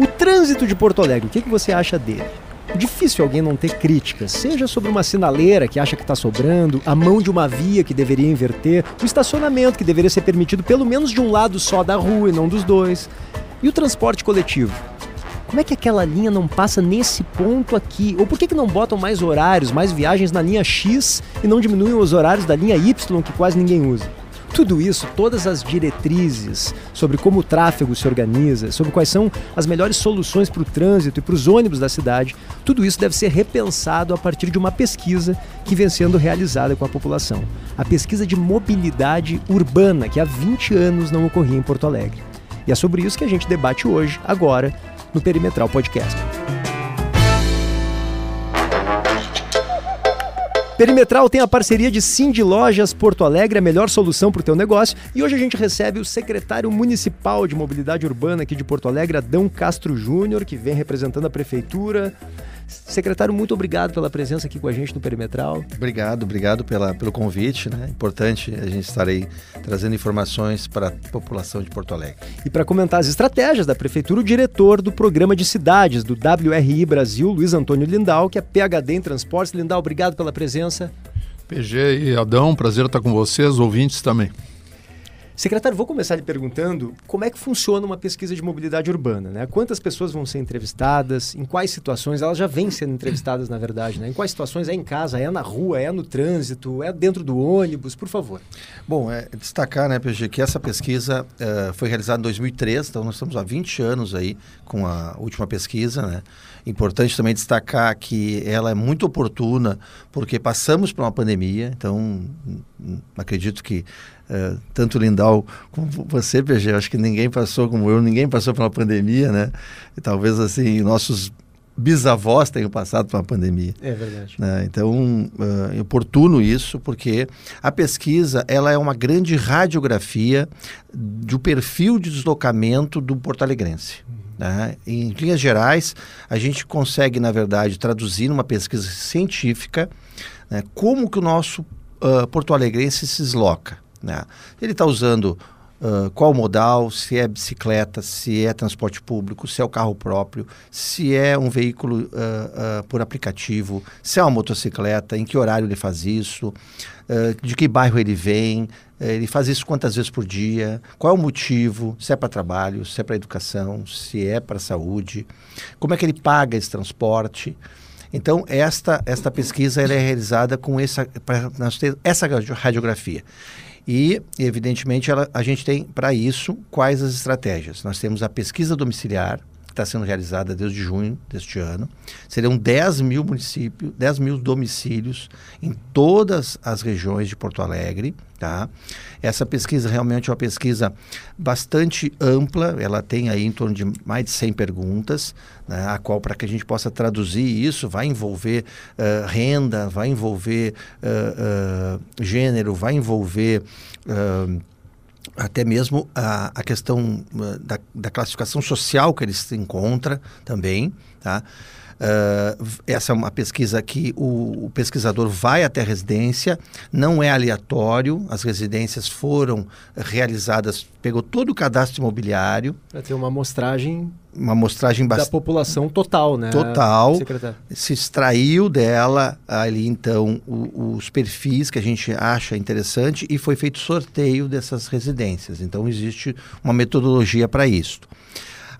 O trânsito de Porto Alegre, o que, que você acha dele? Difícil alguém não ter críticas, seja sobre uma sinaleira que acha que está sobrando, a mão de uma via que deveria inverter, o estacionamento que deveria ser permitido pelo menos de um lado só da rua e não dos dois, e o transporte coletivo. Como é que aquela linha não passa nesse ponto aqui? Ou por que, que não botam mais horários, mais viagens na linha X e não diminuem os horários da linha Y que quase ninguém usa? Tudo isso, todas as diretrizes sobre como o tráfego se organiza, sobre quais são as melhores soluções para o trânsito e para os ônibus da cidade, tudo isso deve ser repensado a partir de uma pesquisa que vem sendo realizada com a população. A pesquisa de mobilidade urbana, que há 20 anos não ocorria em Porto Alegre. E é sobre isso que a gente debate hoje, agora, no Perimetral Podcast. Perimetral tem a parceria de Cindy Lojas Porto Alegre, a melhor solução para o teu negócio. E hoje a gente recebe o secretário municipal de mobilidade urbana aqui de Porto Alegre, Adão Castro Júnior, que vem representando a prefeitura. Secretário, muito obrigado pela presença aqui com a gente no Perimetral. Obrigado, obrigado pela, pelo convite. Né? Importante a gente estar aí trazendo informações para a população de Porto Alegre. E para comentar as estratégias da Prefeitura, o diretor do Programa de Cidades do WRI Brasil, Luiz Antônio Lindau, que é PHD em Transportes. Lindau, obrigado pela presença. PG e Adão, prazer estar com vocês, ouvintes também. Secretário, vou começar lhe perguntando como é que funciona uma pesquisa de mobilidade urbana, né? Quantas pessoas vão ser entrevistadas, em quais situações, elas já vêm sendo entrevistadas, na verdade, né? Em quais situações é em casa, é na rua, é no trânsito, é dentro do ônibus, por favor. Bom, é destacar, né, PG, que essa pesquisa uh, foi realizada em 2003, então nós estamos há 20 anos aí com a última pesquisa, né? Importante também destacar que ela é muito oportuna porque passamos por uma pandemia, então acredito que é, tanto o Lindau como você, PG, acho que ninguém passou como eu, ninguém passou por uma pandemia, né? E talvez assim, nossos bisavós tenham passado por uma pandemia. É verdade. Né? Então, uh, é oportuno isso, porque a pesquisa ela é uma grande radiografia do perfil de deslocamento do porto-alegrense. Uhum. Né? Em linhas gerais, a gente consegue, na verdade, traduzir numa pesquisa científica né, como que o nosso uh, porto-alegrense se desloca. Né? Ele está usando uh, qual modal, se é bicicleta, se é transporte público, se é o carro próprio, se é um veículo uh, uh, por aplicativo, se é uma motocicleta, em que horário ele faz isso, de que bairro ele vem, ele faz isso quantas vezes por dia, qual é o motivo, se é para trabalho, se é para educação, se é para saúde, como é que ele paga esse transporte. Então, esta, esta pesquisa é realizada com essa, nós ter essa radiografia. E, evidentemente, ela, a gente tem para isso quais as estratégias. Nós temos a pesquisa domiciliar, está sendo realizada desde junho deste ano. Seriam 10 mil municípios, 10 mil domicílios em todas as regiões de Porto Alegre. Tá? Essa pesquisa realmente é uma pesquisa bastante ampla, ela tem aí em torno de mais de 100 perguntas, né, a qual, para que a gente possa traduzir isso, vai envolver uh, renda, vai envolver uh, uh, gênero, vai envolver até mesmo a, a questão da, da, classificação social que ele se encontra também, tá? Uh, essa é uma pesquisa que o, o, pesquisador vai até a residência, não é aleatório, as residências foram realizadas, pegou todo o cadastro imobiliário. Para ter uma amostragem. Uma amostragem bastante. Da população total, né? Total. Se extraiu dela ali, então, o, os perfis que a gente acha interessante e foi feito sorteio dessas residências. Então, existe uma metodologia para isso.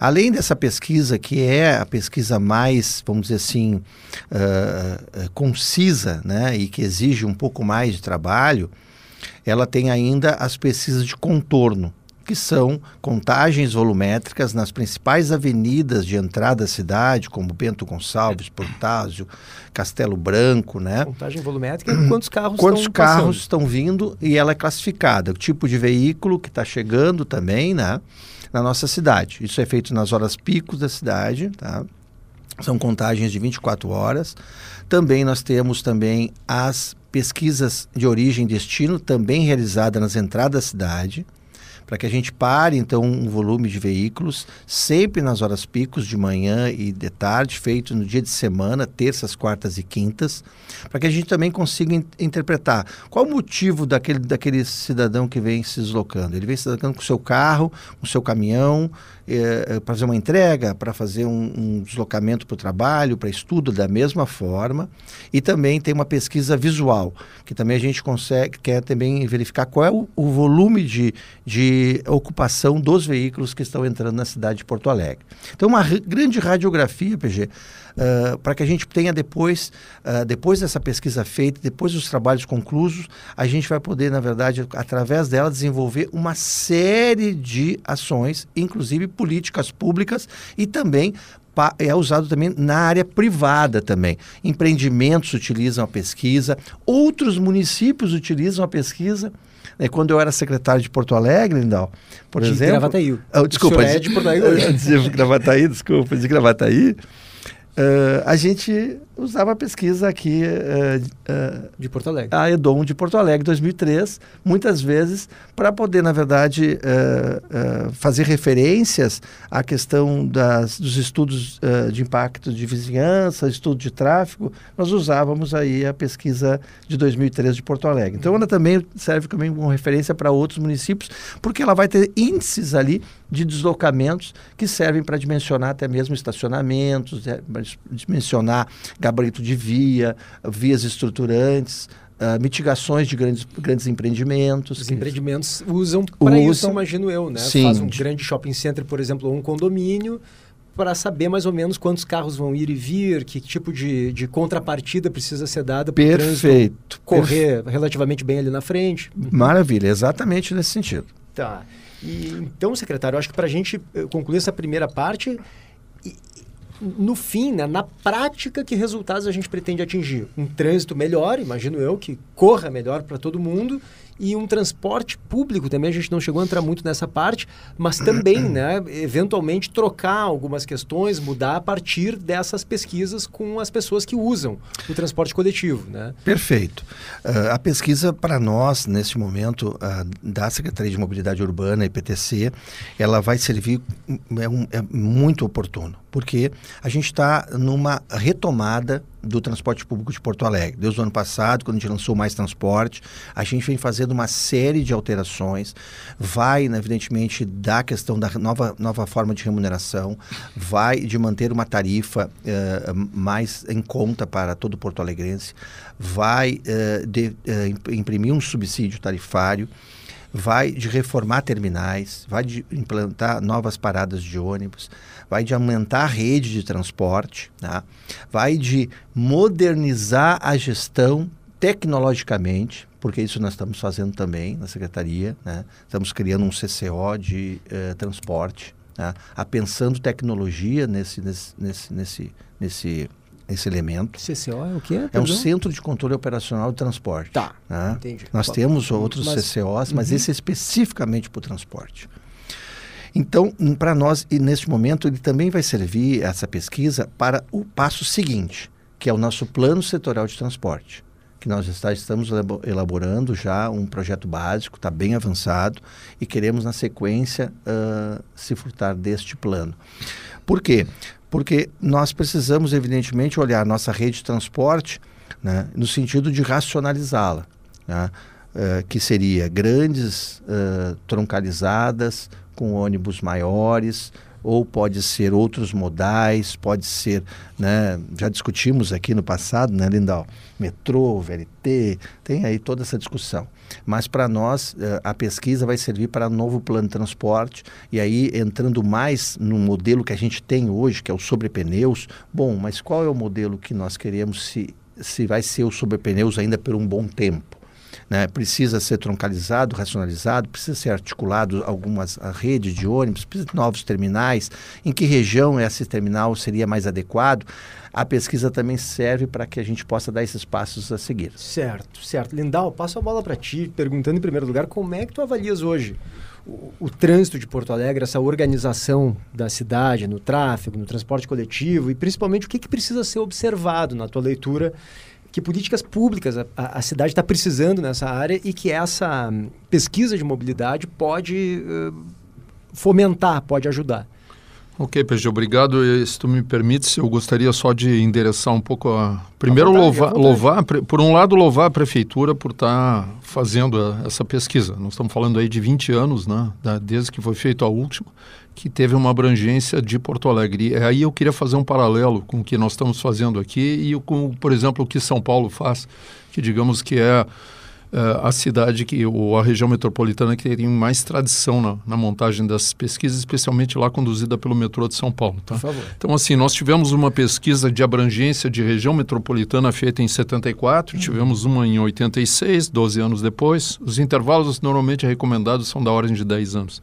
Além dessa pesquisa, que é a pesquisa mais, vamos dizer assim, uh, concisa né, e que exige um pouco mais de trabalho, ela tem ainda as pesquisas de contorno, que são contagens volumétricas nas principais avenidas de entrada à cidade, como Bento Gonçalves, Portásio, Castelo Branco, né? Contagem volumétrica, quantos carros quantos estão carros passando? estão vindo e ela é classificada, o tipo de veículo que está chegando também, né? Na nossa cidade. Isso é feito nas horas picos da cidade, tá? São contagens de 24 horas. Também nós temos também as pesquisas de origem e destino, também realizadas nas entradas da cidade, para que a gente pare então um volume de veículos sempre nas horas picos de manhã e de tarde, feito no dia de semana, terças, quartas e quintas, para que a gente também consiga in interpretar qual o motivo daquele, daquele cidadão que vem se deslocando. Ele vem se deslocando com o seu carro, com o seu caminhão, é, para fazer uma entrega, para fazer um, um deslocamento para o trabalho, para estudo da mesma forma. E também tem uma pesquisa visual, que também a gente consegue, quer também verificar qual é o, o volume de, de ocupação dos veículos que estão entrando na cidade de Porto Alegre. Então, uma grande radiografia, PG, uh, para que a gente tenha depois, uh, depois dessa pesquisa feita, depois dos trabalhos conclusos, a gente vai poder, na verdade, através dela, desenvolver uma série de ações, inclusive políticas públicas e também é usado também na área privada também. Empreendimentos utilizam a pesquisa, outros municípios utilizam a pesquisa. É, quando eu era secretário de Porto Alegre, Lindal, por de exemplo... Gravataí. Oh, desculpa. é de Porto Alegre. de Gravataí, desculpa, de Gravataí. Uh, a gente usava a pesquisa aqui uh, uh, de Porto Alegre. A Edom de Porto Alegre, 2003, muitas vezes para poder, na verdade, fazer referências à questão das, dos estudos de impacto de vizinhança, estudo de tráfego. Nós usávamos aí a pesquisa de 2003 de Porto Alegre. Então, ela também serve também como referência para outros municípios, porque ela vai ter índices ali de deslocamentos que servem para dimensionar até mesmo estacionamentos, é, dimensionar gabarito de via, vias estruturantes, Uh, mitigações de grandes, grandes empreendimentos. Os empreendimentos usam para isso, imagino eu, né? Sim. Faz um grande shopping center, por exemplo, ou um condomínio, para saber mais ou menos quantos carros vão ir e vir, que tipo de, de contrapartida precisa ser dada para o trânsito correr Perfe... relativamente bem ali na frente. Maravilha, exatamente nesse sentido. Tá. E, então, secretário, acho que para a gente eh, concluir essa primeira parte, no fim, né, na prática, que resultados a gente pretende atingir? Um trânsito melhor, imagino eu, que corra melhor para todo mundo e um transporte público também, a gente não chegou a entrar muito nessa parte, mas também, né, eventualmente trocar algumas questões, mudar a partir dessas pesquisas com as pessoas que usam o transporte coletivo, né? Perfeito. Uh, a pesquisa para nós, neste momento, uh, da Secretaria de Mobilidade Urbana, IPTC, ela vai servir, é, um, é muito oportuno, porque a gente está numa retomada do transporte público de Porto Alegre. Desde o ano passado, quando a gente lançou Mais Transporte, a gente vem fazendo uma série de alterações, vai, né, evidentemente, da questão da nova, nova forma de remuneração, vai de manter uma tarifa uh, mais em conta para todo Porto Alegrense, vai uh, de, uh, imprimir um subsídio tarifário, vai de reformar terminais, vai de implantar novas paradas de ônibus, vai de aumentar a rede de transporte, tá? vai de modernizar a gestão tecnologicamente, porque isso nós estamos fazendo também na secretaria, né? estamos criando um CCO de eh, transporte, tá? a pensando tecnologia nesse, nesse, nesse, nesse esse elemento. CCO é o quê? É um Centro de Controle Operacional de Transporte. Tá, né? entendi. Nós temos outros mas, CCOs, mas uhum. esse é especificamente para o transporte. Então, para nós, e neste momento, ele também vai servir, essa pesquisa, para o passo seguinte, que é o nosso plano setorial de transporte que nós está, estamos elaborando já um projeto básico, está bem avançado e queremos, na sequência, uh, se furtar deste plano. Por quê? porque nós precisamos, evidentemente, olhar nossa rede de transporte né, no sentido de racionalizá-la, né, uh, que seria grandes uh, troncalizadas com ônibus maiores, ou pode ser outros modais, pode ser, né, já discutimos aqui no passado, né, Lindal, metrô, VLT, tem aí toda essa discussão. Mas para nós, eh, a pesquisa vai servir para novo plano de transporte, e aí entrando mais no modelo que a gente tem hoje, que é o sobre pneus, bom, mas qual é o modelo que nós queremos se, se vai ser o sobre pneus ainda por um bom tempo? Né? precisa ser troncalizado, racionalizado, precisa ser articulado algumas a rede de ônibus, precisa de novos terminais, em que região esse terminal seria mais adequado. A pesquisa também serve para que a gente possa dar esses passos a seguir. Certo, certo. Lindal, passo a bola para ti, perguntando em primeiro lugar, como é que tu avalias hoje o, o, trânsito de Porto Alegre, essa organização da cidade, no tráfego, no transporte coletivo e principalmente o que, que precisa ser observado na tua leitura que políticas públicas a, a cidade está precisando nessa área e que essa pesquisa de mobilidade pode uh, fomentar, pode ajudar. Ok, PG, obrigado. E, se tu me permites, eu gostaria só de endereçar um pouco a. Primeiro, vontade, louvar, louvar, por um lado, louvar a prefeitura por estar tá fazendo a, essa pesquisa. Nós estamos falando aí de 20 anos, né, da, desde que foi feita a última, que teve uma abrangência de Porto Alegre. E aí eu queria fazer um paralelo com o que nós estamos fazendo aqui e com, por exemplo, o que São Paulo faz, que digamos que é uh, a cidade que ou a região metropolitana que tem mais tradição na, na, montagem das pesquisas, especialmente lá conduzida pelo metrô de São Paulo. Tá? Então, assim, nós tivemos uma pesquisa de abrangência de região metropolitana feita em 74, uhum. tivemos uma em 86, 12 anos depois. Os intervalos normalmente recomendados são da ordem de 10 anos.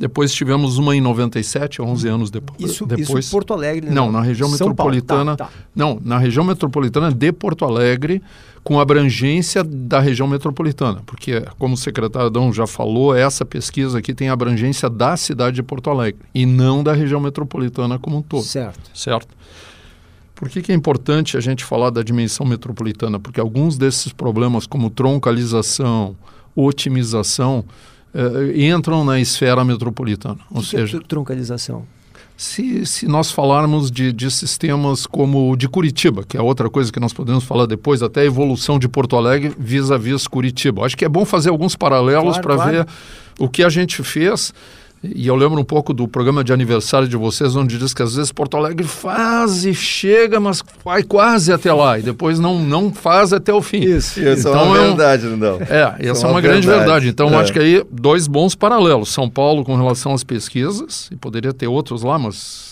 Depois tivemos uma em 97, 11 anos depois. Isso, depois, isso Porto Alegre? Não, não na região São metropolitana. Tá, tá. Não, na região metropolitana de Porto Alegre, com abrangência da região metropolitana. Porque, como o secretário Adão já falou, essa pesquisa aqui tem abrangência da cidade de Porto Alegre e não da região metropolitana como um todo. Certo. Certo. Por que, que, é importante a gente falar da dimensão metropolitana? Porque alguns desses problemas, como troncalização, otimização, uh, entram na esfera metropolitana. Ou que seja, que é troncalização? Se, se nós falarmos de, de sistemas como o de Curitiba, que é outra coisa que nós podemos falar depois, até a evolução de Porto Alegre vis-à-vis -vis Curitiba. Acho que é bom fazer alguns paralelos claro, para claro. ver o que a gente fez e eu lembro um pouco do programa de aniversário de vocês, onde diz que às vezes Porto Alegre faz e chega, mas vai quase até lá, e depois não, não faz até o fim. Isso, isso então, é uma verdade, não. É, essa é uma, uma grande verdade. Então, é. acho que aí dois bons paralelos. São Paulo com relação às pesquisas, e poderia ter outros lá, mas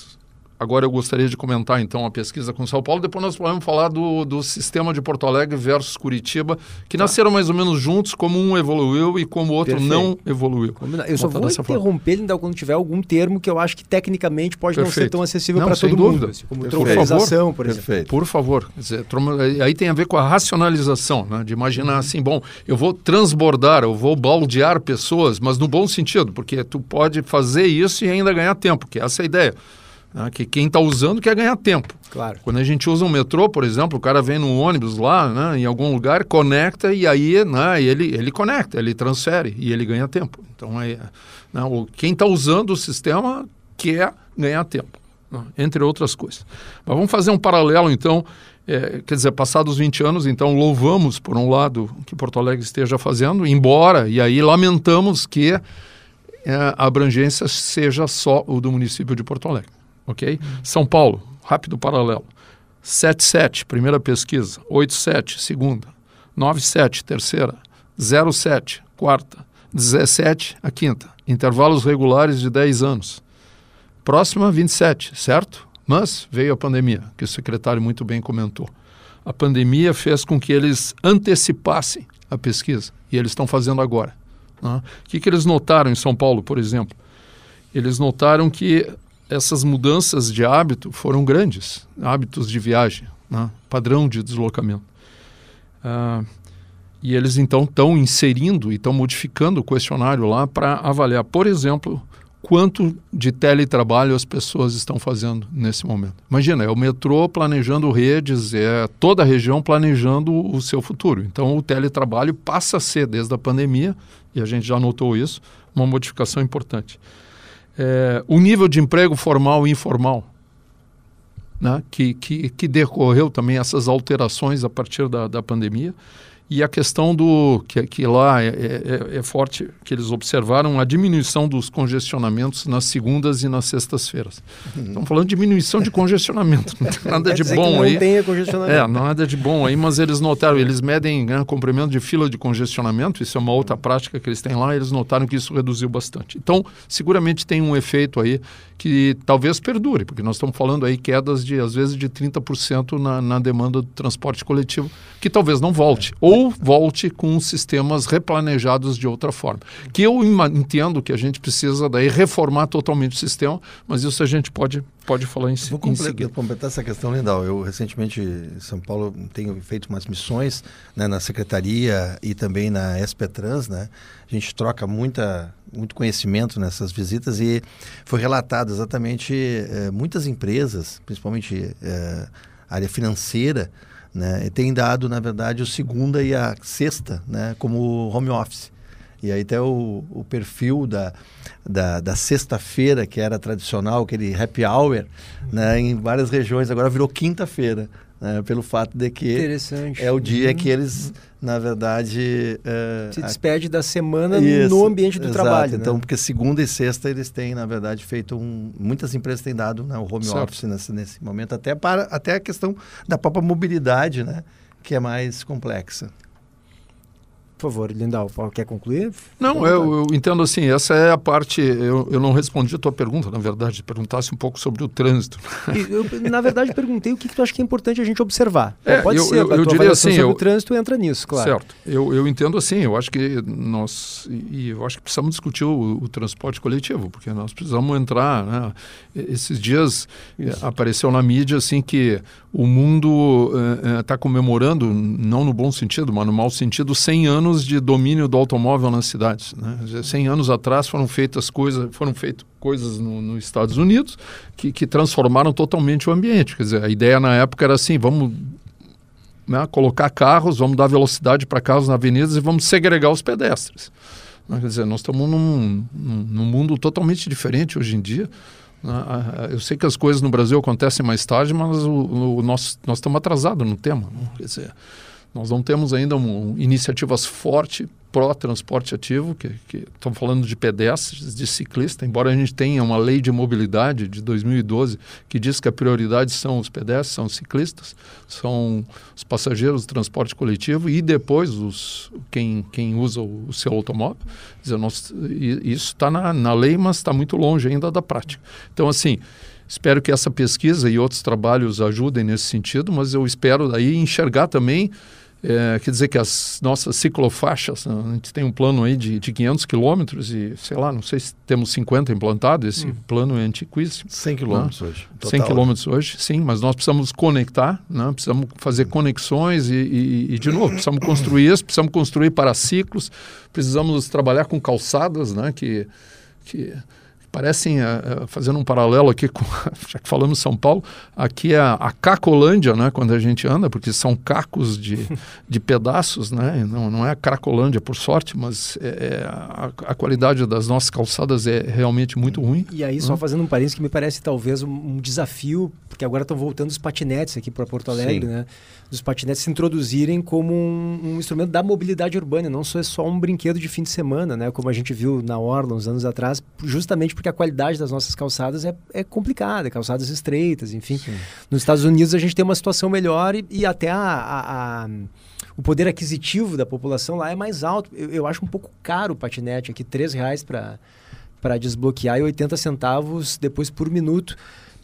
Agora eu gostaria de comentar então a pesquisa com São Paulo, depois nós podemos falar do, do sistema de Porto Alegre versus Curitiba, que tá. nasceram mais ou menos juntos, como um evoluiu e como o outro Perfeito. não evoluiu. Eu só vou interromper ele quando tiver algum termo que eu acho que tecnicamente pode Perfeito. não ser tão acessível para todo dúvida. mundo, assim, como troncalização, por exemplo. Perfeito. Por favor. Dizer, aí tem a ver com a racionalização, né? de imaginar uhum. assim, bom, eu vou transbordar, eu vou baldear pessoas, mas no bom sentido, porque tu pode fazer isso e ainda ganhar tempo, que essa é a ideia. Né? Que quem está usando quer ganhar tempo. Claro. Quando a gente usa um metrô, por exemplo, o cara vem no ônibus lá, né, em algum lugar, conecta e aí né, ele, ele conecta, ele transfere e ele ganha tempo. Então, é, né, o, quem está usando o sistema quer ganhar tempo, né, entre outras coisas. Mas vamos fazer um paralelo, então. É, quer dizer, passados 20 anos, então louvamos, por um lado, que Porto Alegre esteja fazendo, embora, e aí lamentamos que é, a abrangência seja só o do município de Porto Alegre ok? São Paulo, rápido paralelo. 77, primeira pesquisa. 87, segunda. 97, terceira. 07, quarta. 17, a quinta. Intervalos regulares de 10 anos. Próxima, 27, certo? Mas veio a pandemia, que o secretário muito bem comentou. A pandemia fez com que eles antecipassem a pesquisa, e eles estão fazendo agora. Né? O que, que eles notaram em São Paulo, por exemplo? Eles notaram que essas mudanças de hábito foram grandes, hábitos de viagem, né? padrão de deslocamento. Ah, e eles então estão inserindo e estão modificando o questionário lá para avaliar, por exemplo, quanto de teletrabalho as pessoas estão fazendo nesse momento. Imagina, é o metrô planejando redes, é toda a região planejando o seu futuro. Então o teletrabalho passa a ser, desde a pandemia, e a gente já notou isso, uma modificação importante é, o nível de emprego formal e informal, né, que, que, que decorreu também essas alterações a partir da, da pandemia. E a questão do que, que lá é, é, é, forte, que eles observaram a diminuição dos congestionamentos nas segundas e nas sextas-feiras. Uhum. Estamos falando de diminuição de congestionamento, não tem nada de bom não aí. Não tem congestionamento. É, nada de bom aí, mas eles notaram, eles medem né, comprimento de fila de congestionamento, isso é uma outra prática que eles têm lá, eles notaram que isso reduziu bastante. Então, seguramente tem um efeito aí que talvez perdure, porque nós estamos falando aí quedas de, às vezes, de 30% na, na demanda do transporte coletivo, que talvez não volte, ou volte com sistemas replanejados de outra forma. Que eu entendo que a gente precisa daí reformar totalmente o sistema, mas isso a gente pode, pode falar em, Vou em seguida. completar essa questão, Lindal. Eu, recentemente, em São Paulo, tenho feito umas missões né, na Secretaria e também na SPTrans, né? A gente troca muita muito conhecimento nessas visitas e foi relatado exatamente eh, muitas empresas, principalmente eh, área financeira, né? E tem dado, na verdade, o segunda e a sexta, né? Como home office. E aí até o, o perfil da, da, da sexta-feira, que era tradicional, aquele happy hour, né? Em várias regiões, agora virou quinta-feira. Né, pelo fato de que é o dia uhum. que eles, na verdade... Uh, Se despede da semana isso, no ambiente do exato. trabalho. Então, né? porque segunda e sexta eles têm, na verdade, feito um... Muitas empresas têm dado né, o home certo. office nesse, nesse momento, até, para, até a questão da própria mobilidade, né? Que é mais complexa. Por favor, Lindal, quer concluir? Não, eu, eu, entendo assim, essa é a parte, eu, eu não respondi a tua pergunta, na verdade, perguntasse um pouco sobre o trânsito. Eu, na verdade, perguntei o que, que tu acha que é importante a gente observar. É, Pode eu, ser, eu, eu diria assim, sobre o trânsito entra nisso, claro. Certo, eu, eu entendo assim, eu acho que nós, e eu acho que precisamos discutir o, o transporte coletivo, porque nós precisamos entrar, né? Esses dias Isso. apareceu na mídia assim que o mundo está eh, eh, comemorando, não no bom sentido, mas no mau sentido, 100 anos de domínio do automóvel nas cidades. Né? 100 anos atrás foram feitas coisas, foram feitas coisas no, nos Estados Unidos que, que, transformaram totalmente o ambiente. Quer dizer, a ideia na época era assim, vamos né, colocar carros, vamos dar velocidade para carros na avenidas e vamos segregar os pedestres. Né? Quer dizer, nós estamos num, num, num mundo totalmente diferente hoje em dia. Né? Eu sei que as coisas no Brasil acontecem mais tarde, mas o, o nós, nós estamos atrasados no tema. Né? Quer dizer, nós não temos ainda um, iniciativas fortes pró-transporte ativo, que, que estamos falando de pedestres, de ciclistas, embora a gente tenha uma lei de mobilidade de 2012 que diz que a prioridade são os pedestres, são os ciclistas, são os passageiros do transporte coletivo e depois os, quem, quem usa o, o seu automóvel. Dizer, nós, isso está na, na lei, mas está muito longe ainda da prática. Então, assim, espero que essa pesquisa e outros trabalhos ajudem nesse sentido, mas eu espero daí enxergar também é, quer dizer que as nossas ciclofaixas, né, a gente tem um plano aí de, de 500 quilômetros e, sei lá, não sei se temos 50 implantados, esse hum. plano é antiquíssimo. 100 né? quilômetros né? hoje. Total. 100 quilômetros hoje, sim, mas nós precisamos conectar, né? precisamos fazer conexões e, e, e, de novo, precisamos construir isso, precisamos construir para ciclos, precisamos trabalhar com calçadas, né? que, que parecem, uh, fazendo um paralelo aqui, com, já que falamos São Paulo, aqui é a, a Cacolândia, né, quando a gente anda, porque são cacos de, de pedaços, né, não, não é a Cracolândia por sorte, mas é, é, a, a, qualidade das nossas calçadas é realmente muito ruim. E aí, só né? fazendo um parênteses que me parece talvez um, um desafio, porque agora estão voltando os patinetes aqui para Porto Alegre, Sim. né, dos patinetes se introduzirem como um, um, instrumento da mobilidade urbana, não só é só um brinquedo de fim de semana, né, como a gente viu na Orla uns anos atrás, justamente porque a qualidade das nossas calçadas é, é complicada, calçadas estreitas, enfim. Sim. Nos Estados Unidos a gente tem uma situação melhor e, e até a, a, a, o poder aquisitivo da população lá é mais alto. Eu, eu acho um pouco caro o patinete aqui, três reais para desbloquear e 80 centavos depois por minuto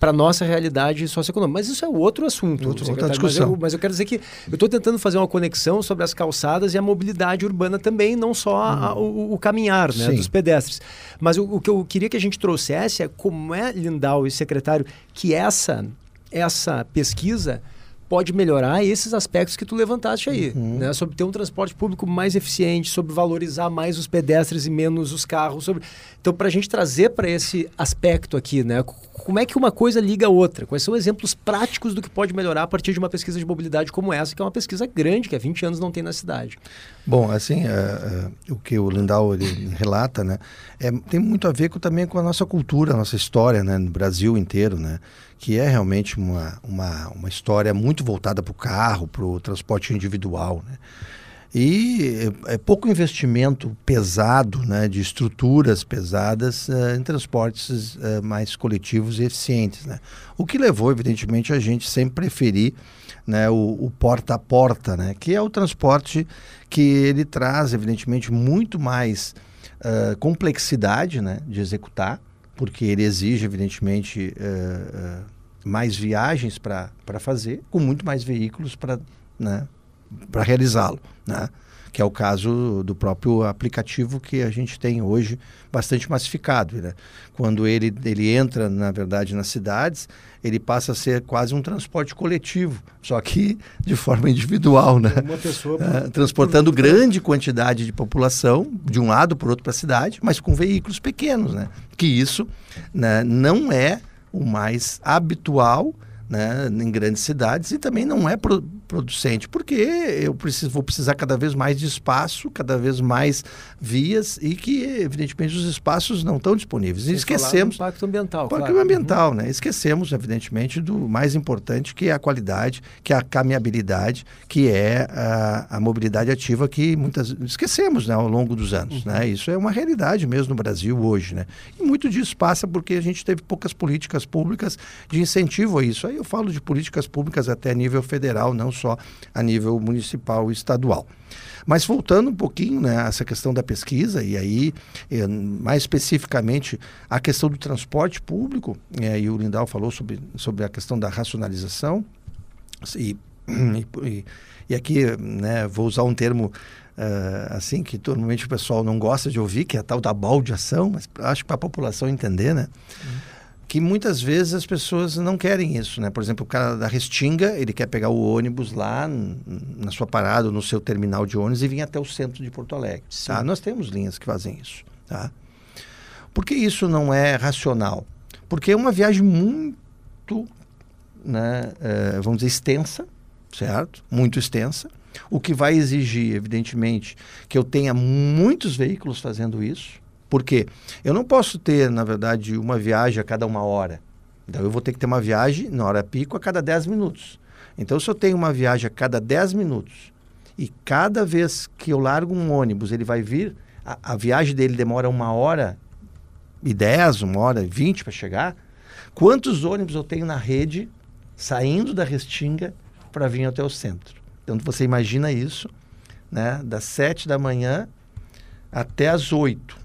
para nossa realidade socioeconômica. Mas isso é outro assunto. Outro, outra discussão. Mas eu, mas eu, quero dizer que eu estou tentando fazer uma conexão sobre as calçadas e a mobilidade urbana também, não só a, o, o, caminhar né, dos pedestres. Mas o, o, que eu queria que a gente trouxesse é como é, Lindau e secretário, que essa, essa pesquisa pode melhorar esses aspectos que tu levantaste aí, uhum. né? Sobre ter um transporte público mais eficiente, sobre valorizar mais os pedestres e menos os carros. Sobre... Então, para a gente trazer para esse aspecto aqui, né? Como é que uma coisa liga a outra? Quais são exemplos práticos do que pode melhorar a partir de uma pesquisa de mobilidade como essa, que é uma pesquisa grande, que há 20 anos não tem na cidade? Bom, assim, uh, uh, o que o Lindau ele relata, né? É, tem muito a ver com, também com a nossa cultura, a nossa história, né? No Brasil inteiro, né? Que é realmente uma, uma, uma história muito voltada para o carro, para o transporte individual. Né? E é, é pouco investimento pesado né, de estruturas pesadas uh, em transportes uh, mais coletivos e eficientes. Né? O que levou, evidentemente, a gente sempre preferir né, o, o, porta a porta, né, que é o transporte que ele traz, evidentemente, muito mais uh, complexidade né, de executar, porque ele exige, evidentemente, mais viagens para fazer, com muito mais veículos para né, realizá-lo. Né? Que é o caso do próprio aplicativo que a gente tem hoje bastante massificado. Né? Quando ele, ele entra, na verdade, nas cidades, ele passa a ser quase um transporte coletivo, só que de forma individual, né? Uma pessoa é, transportando por... grande quantidade de população de um lado para outro para a cidade, mas com veículos pequenos, né? Que isso né, não é o mais habitual né, em grandes cidades e também não é pro, producente? Porque eu preciso, vou precisar cada vez mais de espaço, cada vez mais vias e que, evidentemente, os espaços não estão disponíveis. Sem esquecemos. impacto ambiental. Impacto claro. ambiental, uhum. né? Esquecemos, evidentemente, do mais importante, que é a qualidade, que é a caminhabilidade, que é a, a mobilidade ativa, que muitas esquecemos né, ao longo dos anos. Uhum. Né? Isso é uma realidade mesmo no Brasil hoje. Né? E muito disso passa porque a gente teve poucas políticas públicas de incentivo a isso. Aí eu falo de políticas públicas até nível federal, não só a nível municipal e estadual. Mas voltando um pouquinho né, a essa questão da pesquisa, e aí eh, mais especificamente a questão do transporte público, eh, e o Lindau falou sobre, sobre a questão da racionalização, e, e, e aqui né, vou usar um termo Uh, assim, que normalmente o pessoal não gosta de ouvir, que é a tal da baldeação, mas acho que para a população entender, né? Uhum. Que muitas vezes as pessoas não querem isso, né? Por exemplo, o cara da Restinga, ele quer pegar o ônibus lá na sua parada, no seu terminal de ônibus e vir até o centro de Porto Alegre, tá? Nós temos linhas que fazem isso, tá? Por que isso não é racional? Porque é uma viagem muito, né, uh, vamos dizer, extensa, certo? Muito extensa o que vai exigir, evidentemente, que eu tenha muitos veículos fazendo isso. Porque eu não posso ter, na verdade, uma viagem a cada uma hora. Então eu vou ter que ter uma viagem na hora pico a cada 10 minutos. Então, se eu tenho uma viagem a cada 10 minutos e cada vez que eu largo um ônibus, ele vai vir, a, a viagem dele demora uma hora e 10, uma hora e 20 para chegar, quantos ônibus eu tenho na rede saindo da Restinga para vir até o centro? Então você imagina isso, né? Das sete da manhã até as oito.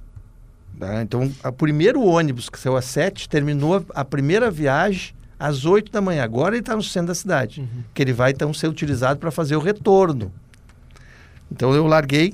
Tá? Então, o primeiro ônibus que saiu às sete terminou a primeira viagem às oito da manhã. Agora ele está no centro da cidade, uhum. que ele vai então ser utilizado para fazer o retorno. Então eu larguei.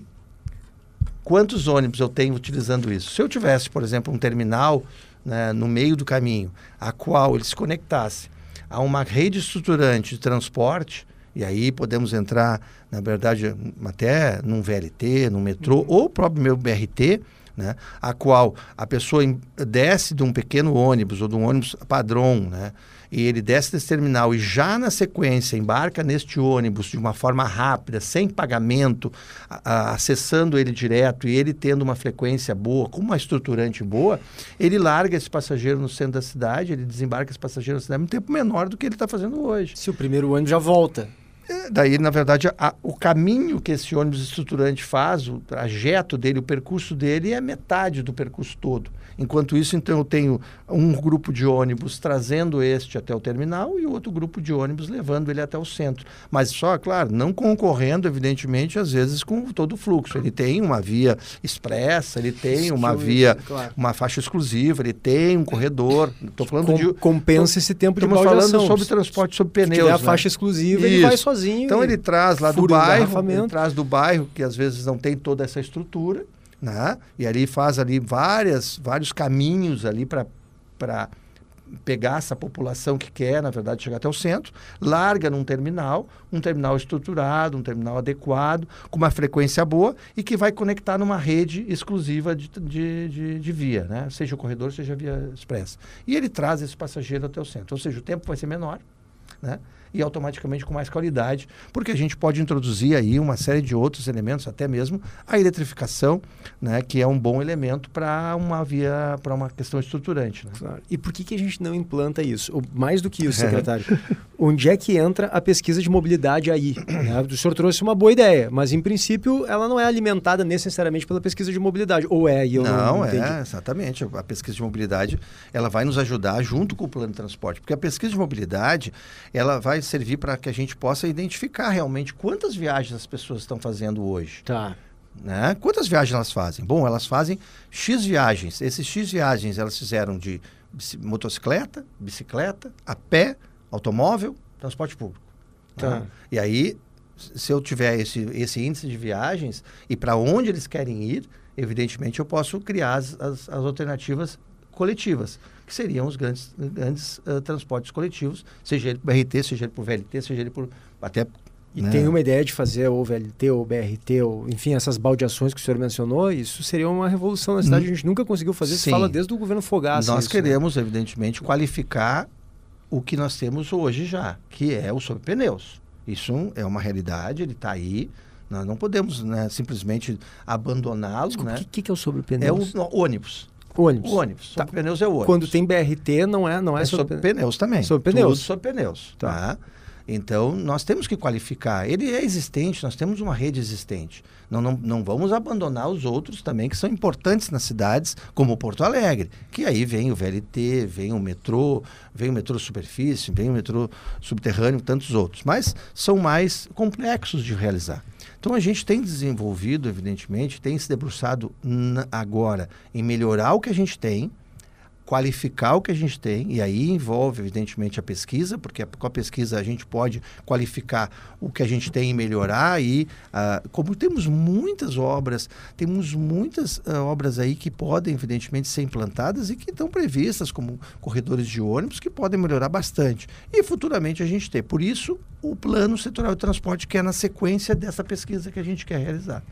Quantos ônibus eu tenho utilizando isso? Se eu tivesse, por exemplo, um terminal né, no meio do caminho, a qual ele se conectasse a uma rede estruturante de transporte, e aí podemos entrar, na verdade, até num VLT, num metrô, uhum. ou o próprio meu BRT, né, a qual a pessoa desce de um pequeno ônibus ou de um ônibus padrão, né, e ele desce desse terminal e já na sequência embarca neste ônibus de uma forma rápida, sem pagamento, a, a, acessando ele direto e ele tendo uma frequência boa, com uma estruturante boa, ele larga esse passageiro no centro da cidade, ele desembarca esse passageiro na cidade um tempo menor do que ele está fazendo hoje. Se o primeiro ônibus já volta. É, daí, na verdade, a, o caminho que esse ônibus estruturante faz, o trajeto dele, o percurso dele, é metade do percurso todo. Enquanto isso, então, eu tenho um grupo de ônibus trazendo este até o terminal e outro grupo de ônibus levando ele até o centro. Mas só, claro, não concorrendo, evidentemente, às vezes com todo o fluxo. Ele tem uma via expressa, ele tem uma via, claro. uma faixa exclusiva, ele tem um corredor. Estou falando Com, de. Compensa esse tempo de Estamos falando sobre transporte sobre pneus. Se né? a faixa exclusiva, Isso. ele vai sozinho. Então ele traz lá do bairro, ele traz do bairro, que às vezes não tem toda essa estrutura né? E ali faz ali várias, vários caminhos ali para pegar essa população que quer, na verdade, chegar até o centro, larga num terminal, um terminal estruturado, um terminal adequado, com uma frequência boa e que vai conectar numa rede exclusiva de, de, de, de via, né? seja o corredor, seja a via expressa. E ele traz esse passageiro até o centro, ou seja, o tempo vai ser menor, né? E automaticamente com mais qualidade, porque a gente pode introduzir aí uma série de outros elementos, até mesmo a eletrificação, né, que é um bom elemento para uma via, para uma questão estruturante. Né? Claro. E por que, que a gente não implanta isso? Ou, mais do que isso, secretário, onde é que entra a pesquisa de mobilidade aí? Né? O senhor trouxe uma boa ideia, mas em princípio ela não é alimentada necessariamente pela pesquisa de mobilidade, ou é? Eu não, não é, exatamente. A pesquisa de mobilidade ela vai nos ajudar junto com o plano de transporte, porque a pesquisa de mobilidade ela vai servir para que a gente possa identificar realmente quantas viagens as pessoas estão fazendo hoje. Tá. Né? Quantas viagens elas fazem? Bom, elas fazem X viagens. Esses X viagens elas fizeram de motocicleta, bicicleta, a pé, automóvel, transporte público. Tá. Né? E aí, se eu tiver esse, esse índice de viagens e para onde eles querem ir, evidentemente eu posso criar as, as, as alternativas coletivas que seriam os grandes, grandes uh, transportes coletivos, seja ele por BRT, seja ele por VLT, seja ele por até e né? tem uma ideia de fazer ou VLT ou BRT, ou enfim, essas baldeações que o senhor mencionou, isso seria uma revolução na cidade. Hum. A gente nunca conseguiu fazer, Sim. fala desde o governo Fogaça. Nós isso, queremos, né? evidentemente, qualificar o que nós temos hoje já, que é o sobre pneus. Isso é uma realidade, ele está aí. Nós não podemos né, simplesmente abandoná-lo. O né? que, que é o sobre É pneus? o no, ônibus. ônibus. O ônibus. Sobre pneus é o ônibus. Quando tem BRT, não é, não é, é sobre sobre pneus. também. Sobre pneus. Tudo sobre pneus. Tá. Tá. Então, nós temos que qualificar. Ele é existente, nós temos uma rede existente. Não, não, não vamos abandonar os outros também que são importantes nas cidades, como Porto Alegre. Que aí vem o VLT, vem o metrô, vem o metrô superfície, vem o metrô subterrâneo, tantos outros. Mas são mais complexos de realizar. Então a gente tem desenvolvido, evidentemente, tem se debruçado agora em melhorar o que a gente tem, qualificar o que a gente tem, e aí envolve, evidentemente, a pesquisa, porque com a pesquisa a gente pode qualificar o que a gente tem e melhorar. E ah, como temos muitas obras, temos muitas ah, obras aí que podem, evidentemente, ser implantadas e que estão previstas como corredores de ônibus, que podem melhorar bastante. E futuramente a gente ter. Por isso, o plano setorial de transporte, que é na sequência dessa pesquisa que a gente quer realizar.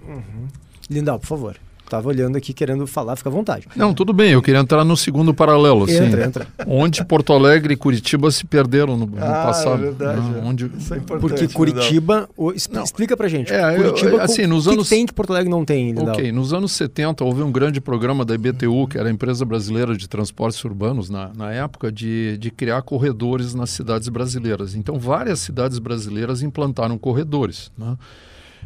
Lindal, por favor. Tava olhando aqui querendo falar, fica à vontade. Não, tudo bem, eu queria entrar no segundo paralelo, assim, Entra, entra. onde Porto Alegre e Curitiba se perderam no, no Ah, passado. é verdade, né? é. Onde, Isso é importante. Porque Curitiba. o- expl- Não. Explica pra gente. É, eu- Curitiba, assim, co- nos o que anos- que tem que Porto Alegre não tem, Lindal? Ok, nos anos 70 houve um grande programa da IBTU, que era a Empresa Brasileira de Transportes Urbanos, na, na época, de, de criar corredores nas cidades brasileiras. Então, várias cidades brasileiras implantaram corredores. né?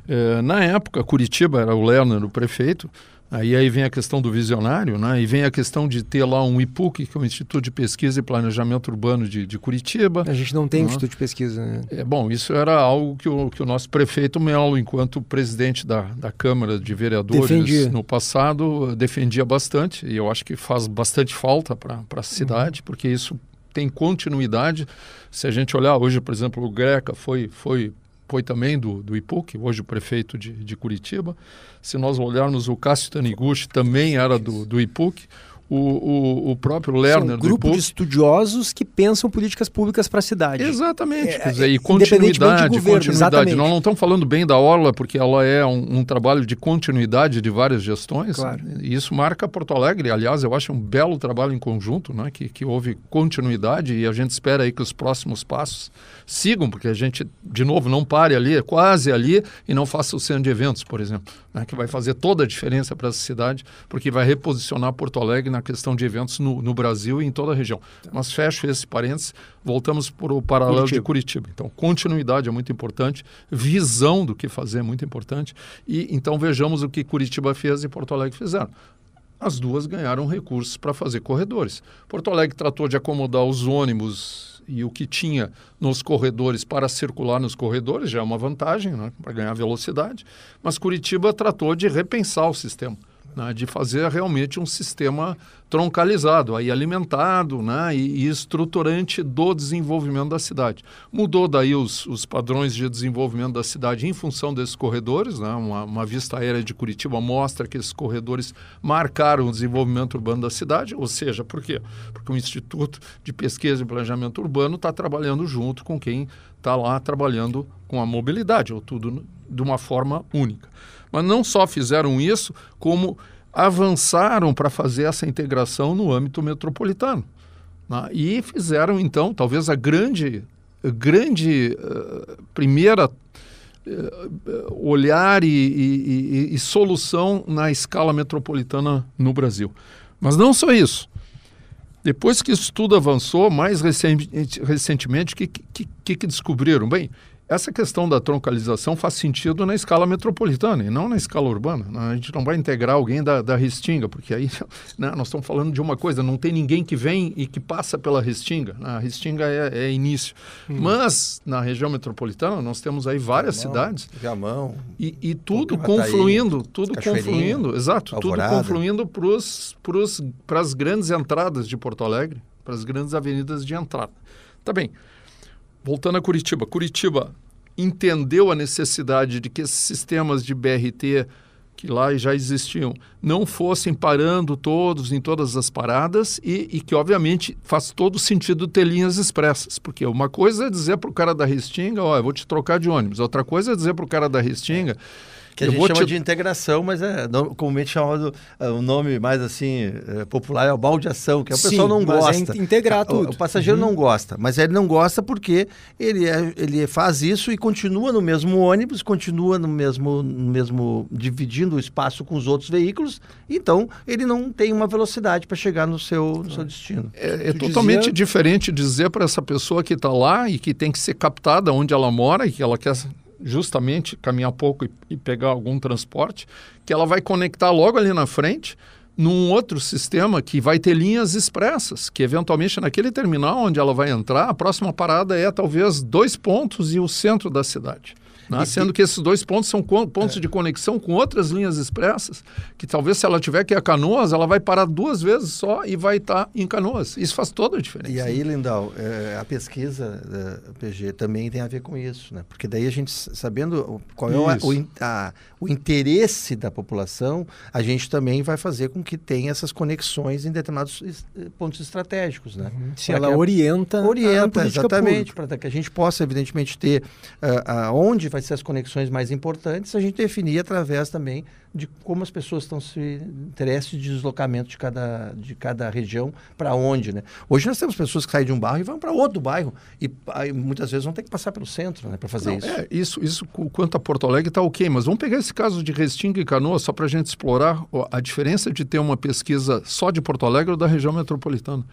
Eh, na época, Curitiba era o Lerner, o prefeito, aí, aí vem a questão do visionário, né? e vem a questão de ter lá um IPUC, que é o Instituto de Pesquisa e Planejamento Urbano de, de Curitiba. A gente não tem Não. instituto de pesquisa, né? É, bom, isso era algo que o, que o nosso prefeito Melo, enquanto presidente da, da Câmara de Vereadores Defendia. no passado, defendia bastante, e eu acho que faz bastante falta para a cidade, porque isso tem continuidade. Se a gente olhar hoje, por exemplo, o Greca foi, foi, foi também do, do IPUC, hoje o prefeito de, de Curitiba. Se nós olharmos o Cássio Taniguchi, também era do, do IPUC. O, o, o próprio São Lerner um do grupo de estudiosos que pensam políticas públicas para a cidade. Exatamente, É, quer dizer, e continuidade, governo, continuidade. exatamente. Nós não estamos falando bem da Orla, porque ela é um, um trabalho de continuidade de várias gestões. Claro. E isso marca Porto Alegre. Aliás, eu acho um belo trabalho em conjunto, né? que, que houve continuidade e a gente espera aí que os próximos passos sigam, porque a gente, de novo, não pare ali, é quase ali, e não faça o centro de eventos, por exemplo, né? que vai fazer toda a diferença para essa cidade, porque vai reposicionar Porto Alegre na questão de eventos no, no Brasil e em toda a região. Mas fecho esse parênteses, voltamos para o paralelo de Curitiba. Curitiba. Então, continuidade é muito importante, visão do que fazer é muito importante, e então vejamos o que Curitiba fez e Porto Alegre fizeram. As duas ganharam recursos para fazer corredores. Porto Alegre tratou de acomodar os ônibus e o que tinha nos corredores para circular nos corredores, já é uma vantagem né, para ganhar velocidade, mas Curitiba tratou de repensar o sistema, né, de fazer realmente um sistema troncalizado, aí alimentado né, e, e estruturante do desenvolvimento da cidade. Mudou daí os, os padrões de desenvolvimento da cidade em função desses corredores, né, uma, uma vista aérea de Curitiba mostra que esses corredores marcaram o desenvolvimento urbano da cidade, ou seja, por quê? Porque o Instituto de Pesquisa e Planejamento Urbano está trabalhando junto com quem está lá trabalhando com a mobilidade, ou tudo de uma forma única. Mas não só fizeram isso, como avançaram para fazer essa integração no âmbito metropolitano. né? E fizeram, então, talvez a grande, grande uh, primeira uh, olhar e, e, e, e solução na escala metropolitana no Brasil. Mas não só isso. Depois que isso tudo avançou, mais recente, recentemente, o que, que, que descobriram? Bem, essa questão da troncalização faz sentido na escala metropolitana e não na escala urbana. A gente não vai integrar alguém da, da Restinga, porque aí né, nós estamos falando de uma coisa, não tem ninguém que vem e que passa pela Restinga. A Restinga é, é início. Hum. Mas na região metropolitana nós temos aí várias Viamão, cidades Viamão, e, e tudo confluindo, tudo confluindo, exato, Alvorada. tudo confluindo para as grandes entradas de Porto Alegre, para as grandes avenidas de entrada. Tá bem. Voltando a Curitiba. Curitiba entendeu a necessidade de que esses sistemas de BRT que lá já existiam não fossem parando todos em todas as paradas e, e que, obviamente, faz todo sentido ter linhas expressas. Porque uma coisa é dizer para o cara da Restinga, ó, eu vou te trocar de ônibus. Outra coisa é dizer para o cara da Restinga Que a Eu gente chama te- de integração, mas é comumente chamado, é, o nome mais assim é, popular é o baldeação, que o Sim, pessoal não mas é gosta. in- integrar O- tudo. O, passageiro não gosta, mas ele não gosta porque ele, é, ele faz isso e continua no mesmo ônibus, continua no mesmo, no mesmo dividindo o espaço com os outros veículos, então ele não tem uma velocidade para chegar no seu, no seu destino. É, é totalmente dizia- diferente dizer para essa pessoa que está lá e que tem que ser captada onde ela mora e que ela quer justamente caminhar pouco e, e pegar algum transporte, que ela vai conectar logo ali na frente num outro sistema que vai ter linhas expressas, que eventualmente naquele terminal onde ela vai entrar, a próxima parada é talvez dois pontos e o centro da cidade. Né? Sendo que esses dois pontos são pontos de conexão com outras linhas expressas, que talvez se ela tiver que ir a Canoas, ela vai parar duas vezes só e vai estar em Canoas. Isso faz toda a diferença. E aí, Lindal, é, a pesquisa da PG também tem a ver com isso, né? Porque daí a gente, sabendo qual é o, o, a- o interesse da população, a gente também vai fazer com que tenha essas conexões em determinados eh, pontos estratégicos, né? Se Pra ela que a- orienta, Orienta, exatamente, para que a gente possa, evidentemente, ter ah, ah, onde vai ser as conexões mais importantes, a gente definir através também de como as pessoas estão se interesse de deslocamento de cada, de cada região para onde, né? Hoje nós temos pessoas que saem de um bairro e vão para outro bairro e aí, muitas vezes vão ter que passar pelo centro, né, para fazer Não, isso. É, isso, isso quanto a Porto Alegre está ok, mas vamos pegar esse caso de Restinga e Canoas só para a gente explorar a diferença de ter uma pesquisa só de Porto Alegre ou da região metropolitana.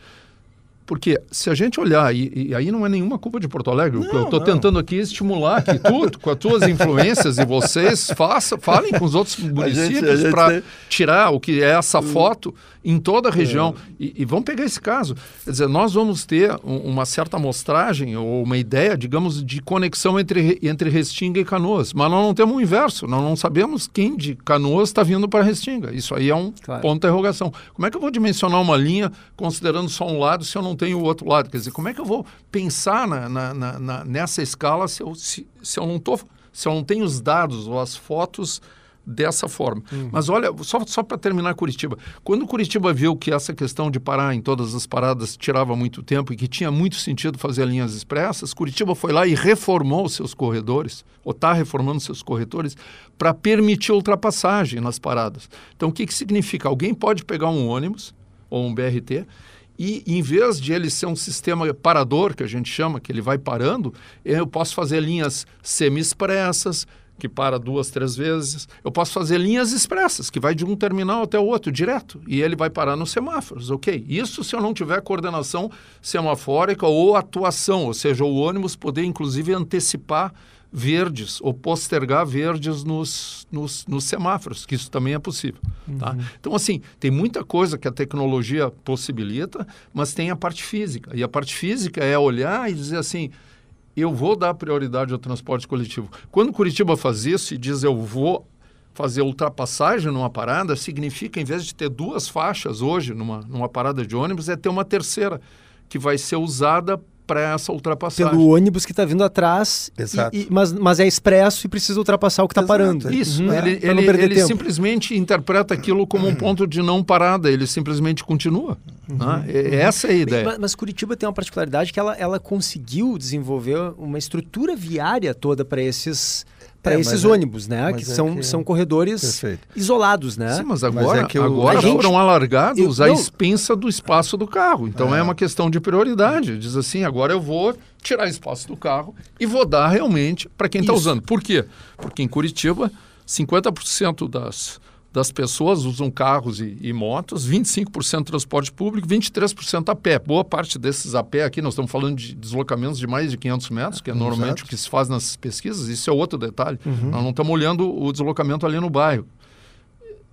Porque se a gente olhar, e, e aí não é nenhuma culpa de Porto Alegre, o que eu estou não. tentando aqui é estimular que tu, com as tuas influências e vocês, faça, falem com os outros municípios para tirar o que é essa foto em toda a região. E, e vamos pegar esse caso. Quer dizer, nós vamos ter um- uma certa amostragem ou uma ideia, digamos, de conexão entre, Re- entre Restinga e Canoas. Mas nós não temos o inverso. Nós não sabemos quem de Canoas está vindo para Restinga. Isso aí é um Claro. ponto de interrogação. Como é que eu vou dimensionar uma linha considerando só um lado se eu não tenho o outro lado? Quer dizer, como é que eu vou pensar na- na- na- nessa escala se eu, se, se eu não tô, se eu não tenho os dados ou as fotos dessa forma. Mas olha, só, só para terminar Curitiba. Quando Curitiba viu que essa questão de parar em todas as paradas tirava muito tempo e que tinha muito sentido fazer linhas expressas, Curitiba foi lá e reformou seus corredores, ou está reformando seus corredores, para permitir ultrapassagem nas paradas. Então, o que, que significa? Alguém pode pegar um ônibus ou um BRT e em vez de ele ser um sistema parador, que a gente chama, que ele vai parando, eu posso fazer linhas semi-expressas, que para duas, três vezes. Eu posso fazer linhas expressas, que vai de um terminal até o outro, direto. E ele vai parar nos semáforos, ok? Isso se eu não tiver coordenação semafórica ou atuação, ou seja, o ônibus poder, inclusive, antecipar verdes ou postergar verdes nos, nos, nos semáforos, que isso também é possível. Tá? Então, assim, tem muita coisa que a tecnologia possibilita, mas tem a parte física. E a parte física é olhar e dizer assim, eu vou dar prioridade ao transporte coletivo. Quando Curitiba faz isso e diz eu vou fazer ultrapassagem numa parada, significa, em vez de ter duas faixas hoje numa, numa parada de ônibus, é ter uma terceira, que vai ser usada para essa ultrapassagem. Pelo ônibus que está vindo atrás, e- Exato. e- mas, mas é expresso e precisa ultrapassar o que está parando. Isso, Uhum. ele, não ele- ele simplesmente interpreta aquilo como um ponto de não parada, ele simplesmente continua. né? É- Essa é a ideia. Mas, mas Curitiba tem uma particularidade que ela, ela conseguiu desenvolver uma estrutura viária toda para esses, para É, mas esses é- ônibus, né? mas Que é são, que- são corredores Perfeito. isolados, né? Sim, mas Mas agora, é que o- agora a gente- foram alargados Eu- à expensa do espaço do carro. Então é. uma questão de prioridade. Diz assim, agora eu vou tirar espaço do carro e vou dar realmente para quem está usando. Por quê? Porque em Curitiba, 50% das, das pessoas usam carros e, e motos, 25% transporte público, 23% a pé. Boa parte desses a pé aqui, nós estamos falando de deslocamentos de mais de 500 metros, que é normalmente Exato. o que se faz nas pesquisas. Isso é outro detalhe. Nós não estamos olhando o deslocamento ali no bairro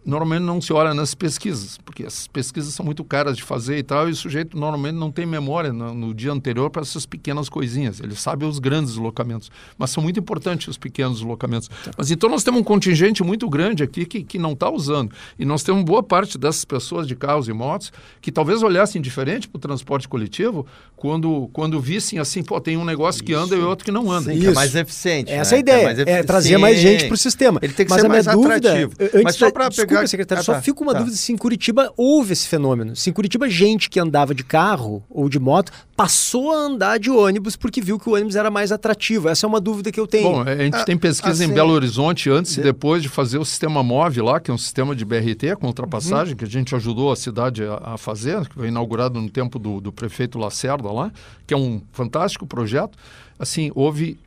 normalmente não se olha nas pesquisas, porque as pesquisas são muito caras de fazer e tal, e o sujeito normalmente não tem memória no, no dia anterior para essas pequenas coisinhas. Ele sabe os grandes deslocamentos, mas são muito importantes os pequenos deslocamentos. Mas então nós temos um contingente muito grande aqui que, que não está usando. E nós temos boa parte dessas pessoas de carros e motos que talvez olhassem diferente para o transporte coletivo quando, quando vissem assim, pô, tem um negócio que anda e outro que não anda. Sim, que é mais eficiente. Essa é a né? Que ideia, mais é trazer mais gente pro sistema. Ele tem que Mas ser mais dúvida, atrativo. antes Mas só para pegar Desculpa, secretário, ah, só tá, fico com uma tá. dúvida se em Curitiba houve esse fenômeno. Se em Curitiba gente que andava de carro ou de moto passou a andar de ônibus porque viu que o ônibus era mais atrativo. Essa é uma dúvida que eu tenho. Bom, a gente ah, tem pesquisa assim, em Belo Horizonte antes de... e depois de fazer o sistema MOVE lá, que é um sistema de BRT com ultrapassagem, uhum. que a gente ajudou a cidade a, a, fazer, que foi inaugurado no tempo do, do prefeito Lacerda lá, que é um fantástico projeto. Assim, houve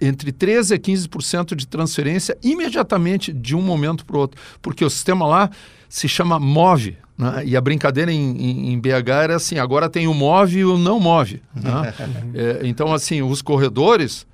entre 13% a 15% de transferência imediatamente de um momento para o outro. Porque o sistema lá se chama MOVE. Né? E a brincadeira em, em, em, BH era assim: agora tem o MOVE e o não MOVE. Né? é, então, assim, os corredores,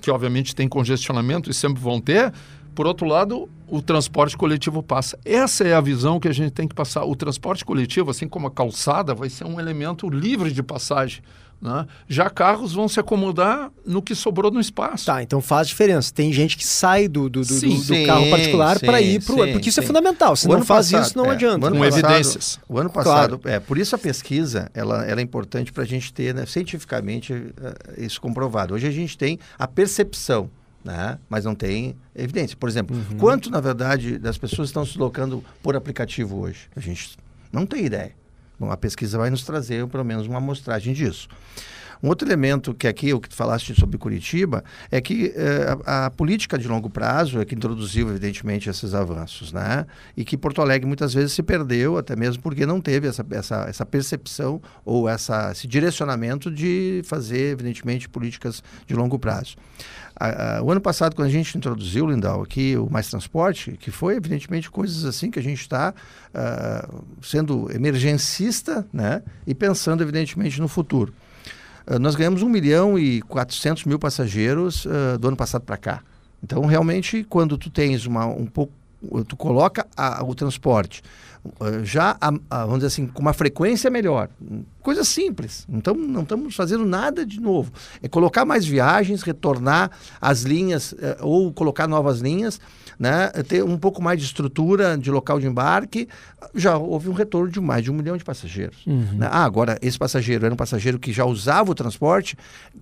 que obviamente têm congestionamento e sempre vão ter, por outro lado, o transporte coletivo passa. Essa é a visão que a gente tem que passar. O transporte coletivo, assim como a calçada, vai ser um elemento livre de passagem. Né? Já carros vão se acomodar no que sobrou no espaço. Tá, então faz diferença. Tem gente que sai do, do, do, sim, do sim, carro particular para ir para o. Porque isso é fundamental. Se o não faz passado, isso, não é, adianta. Com passado, evidências. O ano passado, claro. é, por isso a pesquisa ela, ela é importante para a gente ter né, cientificamente uh, isso comprovado. Hoje a gente tem a percepção. Né? mas não tem evidência. Por exemplo, uhum. quanto, na verdade, das pessoas estão se deslocando por aplicativo hoje? A gente não tem ideia. Bom, a pesquisa vai nos trazer pelo menos uma amostragem disso. Um outro elemento que aqui, o que tu falaste sobre Curitiba, é que eh, a, a, política de longo prazo é que introduziu, evidentemente, esses avanços, né? E que Porto Alegre muitas vezes se perdeu, até mesmo porque não teve essa, essa, essa percepção ou essa, esse direcionamento de fazer, evidentemente, políticas de longo prazo. A, a, o ano passado, quando a gente introduziu, Lindau, aqui o Mais Transporte, que foi, evidentemente, coisas assim que a gente está uh, sendo emergencista né? e pensando, evidentemente, no futuro. Uh, nós ganhamos 1 milhão e 400 mil passageiros uh, do ano passado para cá. Então, realmente, quando tu tens uma, um pouco tu coloca a, o transporte já, a, a, vamos dizer assim, com uma frequência melhor. Coisa simples. Então, não estamos fazendo nada de novo. É colocar mais viagens, retornar as linhas uh, ou colocar novas linhas, né? ter um pouco mais de estrutura de local de embarque. Já houve um retorno de mais de um milhão de passageiros. Uhum. Né? Ah, agora, esse passageiro era um passageiro que já usava o transporte?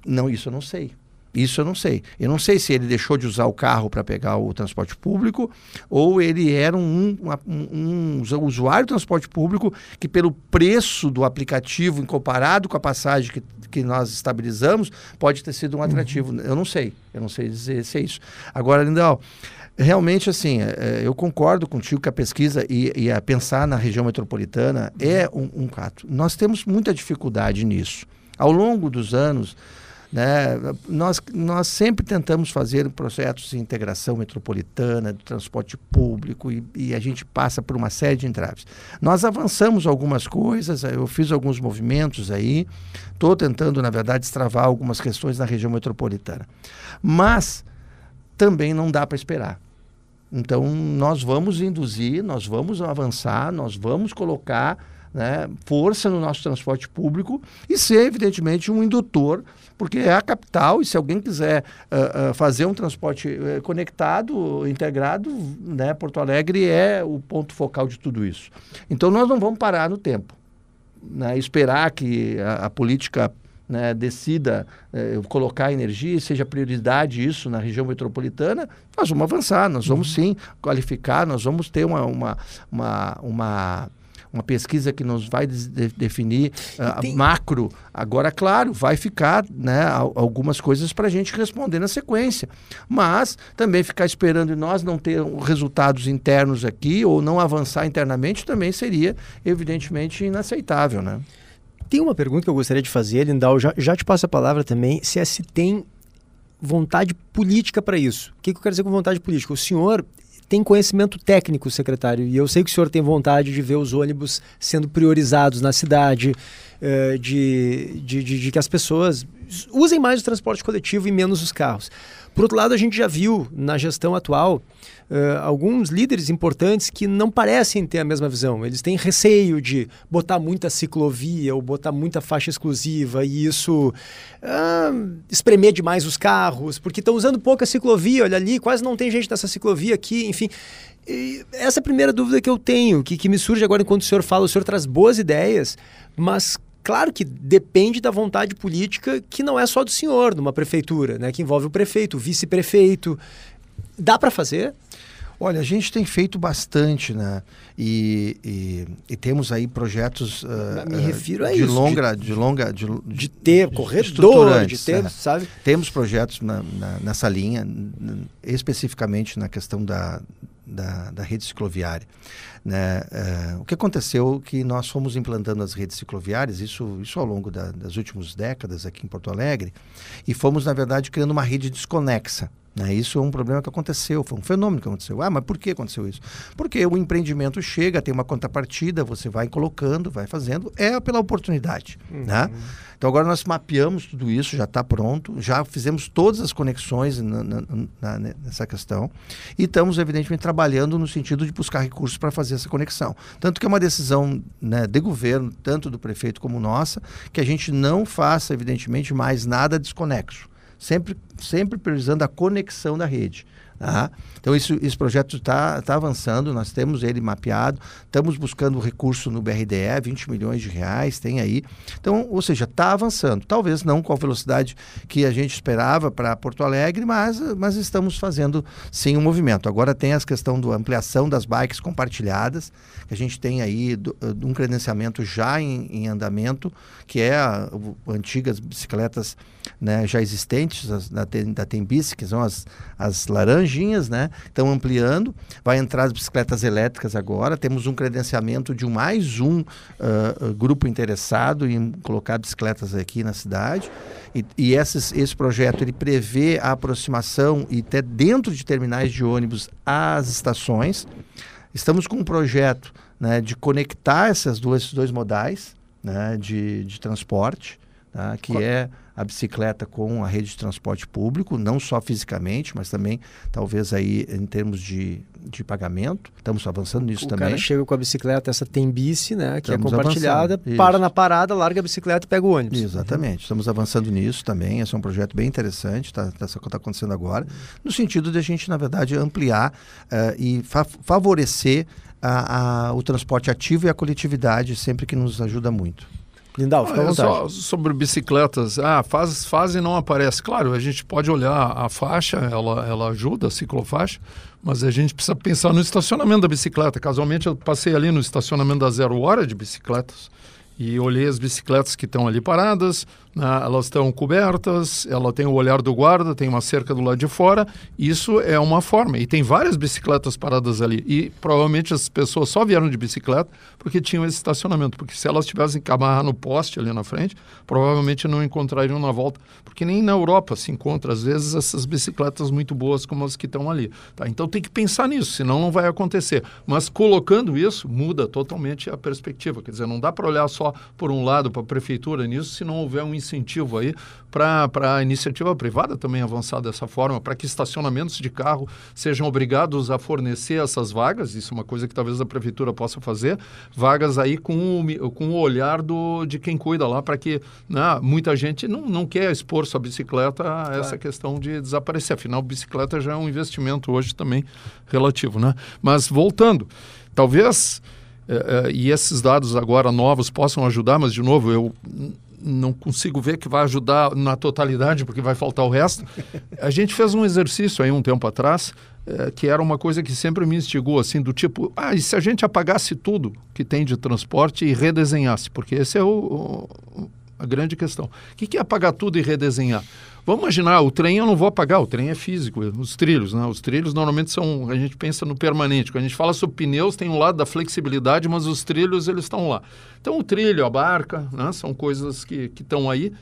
Não, isso eu não sei. Isso eu não sei. Eu não sei se ele deixou de usar o carro para pegar o transporte público ou ele era um, um, um, usuário do transporte público que, pelo preço do aplicativo, comparado com a passagem que, que nós estabilizamos, pode ter sido um uhum. atrativo. Uhum. Eu não sei. Eu não sei dizer se é isso. Agora, Lindal, realmente, assim, é, é, eu concordo contigo que a pesquisa e, e a pensar na região metropolitana é um, um fato. Nós temos muita dificuldade nisso. Ao longo dos anos, né? Nós, nós sempre tentamos fazer projetos de integração metropolitana, de transporte público, e, e, a gente passa por uma série de entraves. Nós avançamos algumas coisas, eu fiz alguns movimentos aí, estou tentando, na verdade, destravar algumas questões na região metropolitana. Mas também não dá para esperar. Então, nós vamos induzir, nós vamos avançar, nós vamos colocar né, força no nosso transporte público e ser, evidentemente, um indutor, porque é a capital e se alguém quiser uh, uh, fazer um transporte uh, conectado, integrado, né, Porto Alegre é o ponto focal de tudo isso. Então, nós não vamos parar no tempo. Né, esperar que a, a política né, decida eh, colocar energia seja prioridade isso na região metropolitana, nós vamos avançar, nós vamos uhum. sim qualificar, nós vamos ter uma, uma, uma, uma uma pesquisa que nos vai de definir uh, macro. Agora, claro, vai ficar né, algumas coisas para a gente responder na sequência. Mas também ficar esperando e nós não ter resultados internos aqui ou não avançar internamente também seria, evidentemente, inaceitável. Né? Tem uma pergunta que eu gostaria de fazer, Lindal, já, já te passo a palavra também, se é se tem vontade política para isso. O que, que eu quero dizer com vontade política? O senhor tem conhecimento técnico, secretário, e eu sei que o senhor tem vontade de ver os ônibus sendo priorizados na cidade, uh, de, de, de, de que as pessoas usem mais o transporte coletivo e menos os carros. Por outro lado, a gente já viu na gestão atual uh, alguns líderes importantes que não parecem ter a mesma visão. Eles têm receio de botar muita ciclovia ou botar muita faixa exclusiva e isso uh, espremer demais os carros, porque estão usando pouca ciclovia, olha ali, quase não tem gente nessa ciclovia aqui, enfim. E essa é a primeira dúvida que eu tenho, que, que me surge agora enquanto o senhor fala. O senhor traz boas ideias, mas claro que depende da vontade política que não é só do senhor, numa prefeitura, né, que envolve o prefeito, o vice-prefeito. Dá para fazer? Olha, a gente tem feito bastante, né? E, e, e temos aí projetos uh, Me refiro a de isso, longa, de, longa, de, De ter corredor, de ter, né? sabe? Temos projetos na, na- nessa linha, especificamente na questão da, da, da rede cicloviária. Né? Eh, o que aconteceu é que nós fomos implantando as redes cicloviárias, isso, isso ao longo da- das últimas décadas aqui em Porto Alegre, e fomos, na verdade, criando uma rede desconexa. Né? Isso é um problema que aconteceu, foi um fenômeno que aconteceu. Ah, mas por que aconteceu isso? Porque o empreendimento chega, tem uma contrapartida, você vai colocando, vai fazendo, é pela oportunidade. Né? Então agora nós mapeamos tudo isso, já está pronto, já fizemos todas as conexões na- na- na- nessa questão e estamos, evidentemente, trabalhando no sentido de buscar recursos para fazer essa conexão. Tanto que é uma decisão né, de governo, tanto do prefeito como nossa, que a gente não faça, evidentemente, mais nada desconexo. Sempre, sempre priorizando a conexão da rede. Tá? Então, isso, esse projeto está tá avançando, nós temos ele mapeado, estamos buscando recurso no BRDE, 20 milhões de reais, tem aí. Então, ou seja, está avançando. Talvez não com a velocidade que a gente esperava para Porto Alegre, mas, mas estamos fazendo sim um movimento. Agora tem as questão da ampliação das bikes compartilhadas, que a gente tem aí do- uh, um credenciamento já em, em andamento, que é a, o- antigas bicicletas né, já existentes as, da, da Tembice, que são as, as laranjinhas, né? Estão ampliando. Vai entrar as bicicletas elétricas agora. Temos um credenciamento de um, mais um ah, grupo interessado em colocar bicicletas aqui na cidade. E, e esses, esse projeto ele prevê a aproximação e até dentro de terminais de ônibus às estações. Estamos com um projeto né, de conectar essas duas, esses dois modais né, de, de transporte, tá, que é a bicicleta com a rede de transporte público, não só fisicamente, mas também talvez aí em termos de, de pagamento. Estamos avançando nisso o também. cara chega com a bicicleta, essa tem bici, né? Que Estamos é compartilhada, para na parada, larga a bicicleta e pega o ônibus. Exatamente, estamos avançando nisso também. Esse é um projeto bem interessante, está tá, tá acontecendo agora, no sentido de a gente, na verdade, ampliar eh, e fa- favorecer a- a- o transporte ativo e a coletividade, sempre que nos ajuda muito. Lindal, fica à Ah, é vontade. só sobre bicicletas, ah, faz, faz e não aparece. Claro, a gente pode olhar a faixa, ela, ela ajuda, a ciclofaixa, mas a gente precisa pensar no estacionamento da bicicleta. Casualmente, eu passei ali no estacionamento da Zero Hora de bicicletas e olhei as bicicletas que estão ali paradas, né, elas estão cobertas, ela tem o olhar do guarda, tem uma cerca do lado de fora. Isso é uma forma. E tem várias bicicletas paradas ali. E provavelmente as pessoas só vieram de bicicleta porque tinham esse estacionamento. Porque se elas tivessem que amarrar no poste ali na frente, provavelmente não encontrariam na volta. Porque nem na Europa se encontra, às vezes, essas bicicletas muito boas como as que estão ali. Tá? Então tem que pensar nisso, senão não vai acontecer. Mas colocando isso, muda totalmente a perspectiva. Quer dizer, não dá para olhar só por um lado para a prefeitura nisso, se não houver um incentivo aí para a iniciativa privada também avançar dessa forma, para que estacionamentos de carro sejam obrigados a fornecer essas vagas, isso é uma coisa que talvez a prefeitura possa fazer, vagas aí com o, com o olhar do, de quem cuida lá, para que né, muita gente não, não quer expor sua bicicleta a essa questão de desaparecer. Afinal, bicicleta já é um investimento hoje também relativo. Né? Mas voltando, talvez eh, eh, e esses dados agora novos possam ajudar, mas de novo, eu não consigo ver que vai ajudar na totalidade, porque vai faltar o resto. A gente fez um exercício aí um tempo atrás, eh, que era uma coisa que sempre me instigou, assim, do tipo, ah, e se a gente apagasse tudo que tem de transporte e redesenhasse? Porque esse é o, o- a grande questão. O que que é apagar tudo e redesenhar? Vamos imaginar, o trem eu não vou apagar, o trem é físico, os trilhos, né? Os trilhos normalmente são, a gente pensa no permanente. Quando a gente fala sobre pneus, tem um lado da flexibilidade, mas os trilhos, eles estão lá. Então, o trilho, a barca, né? São coisas que que estão aí.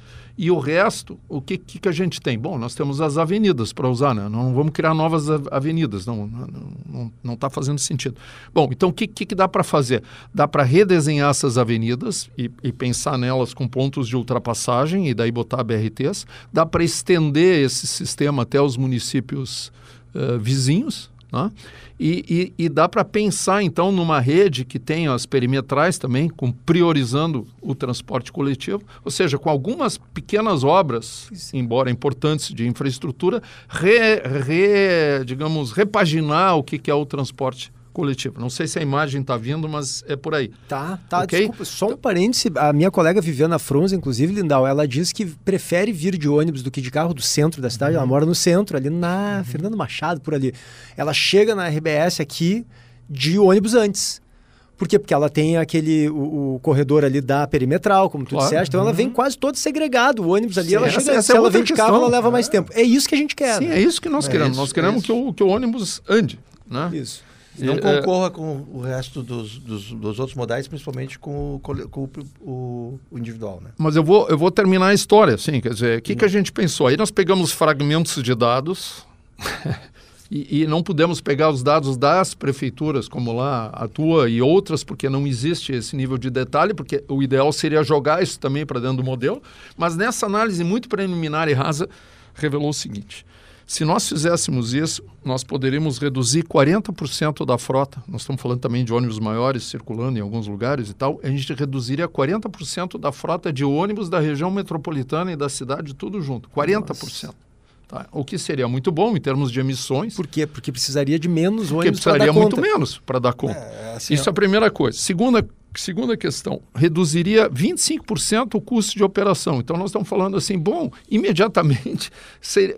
E o resto, o que, que, que a gente tem? Bom, nós temos as avenidas para usar, né? Não vamos criar novas avenidas, não está não, não tá fazendo sentido. Bom, então o que, que, que dá para fazer? Dá para redesenhar essas avenidas e, e pensar nelas com pontos de ultrapassagem e daí botar BRTs. Dá para estender esse sistema até os municípios eh, vizinhos, né? E, e- e dá para pensar, então, numa rede que tenha as perimetrais também, com priorizando o transporte coletivo, ou seja, com algumas pequenas obras, embora importantes, de infraestrutura, re, re- digamos, repaginar o que, que é o transporte coletiva. Não sei se a imagem está vindo, mas é por aí. Tá, tá. Okay? Desculpa, só um parêntese. A minha colega Viviana Fronza, inclusive, Lindau, ela diz que prefere vir de ônibus do que de carro do centro da cidade. Uhum. Ela mora no centro, ali na uhum. Fernando Machado, por ali. Ela chega na RBS aqui de ônibus antes. Por quê? Porque ela tem aquele o, o corredor ali da perimetral, como tu claro. disseste, então uhum. ela vem uhum. quase todo segregado. O ônibus ali, Sim, ela chega, essa se é ela vem de carro, ela leva mais tempo. É isso que a gente quer. Sim, né? é isso que nós é queremos. Isso, nós queremos é que, o, que o ônibus ande. Né? Isso. Não é, concorra com o resto dos, dos, dos, outros modais, principalmente com, o, com o, o, individual. Né? Mas eu vou, eu vou terminar a história, assim, quer dizer, o que, que a gente pensou? Aí nós pegamos fragmentos de dados e, e, não pudemos pegar os dados das prefeituras, como lá a tua e outras, porque não existe esse nível de detalhe, porque o ideal seria jogar isso também para dentro do modelo. Mas nessa análise muito preliminar e rasa, revelou o seguinte se nós fizéssemos isso, nós poderíamos reduzir 40% da frota. Nós estamos falando também de ônibus maiores circulando em alguns lugares e tal. A gente reduziria 40% da frota de ônibus da região metropolitana e da cidade, tudo junto. 40%. Tá? O que seria muito bom em termos de emissões. Por quê? Porque precisaria de menos ônibus conta. precisaria muito menos para dar conta. É, assim, Isso é a primeira coisa. Segunda Segunda questão, reduziria 25% o custo de operação. Então, nós estamos falando assim, bom, imediatamente seria,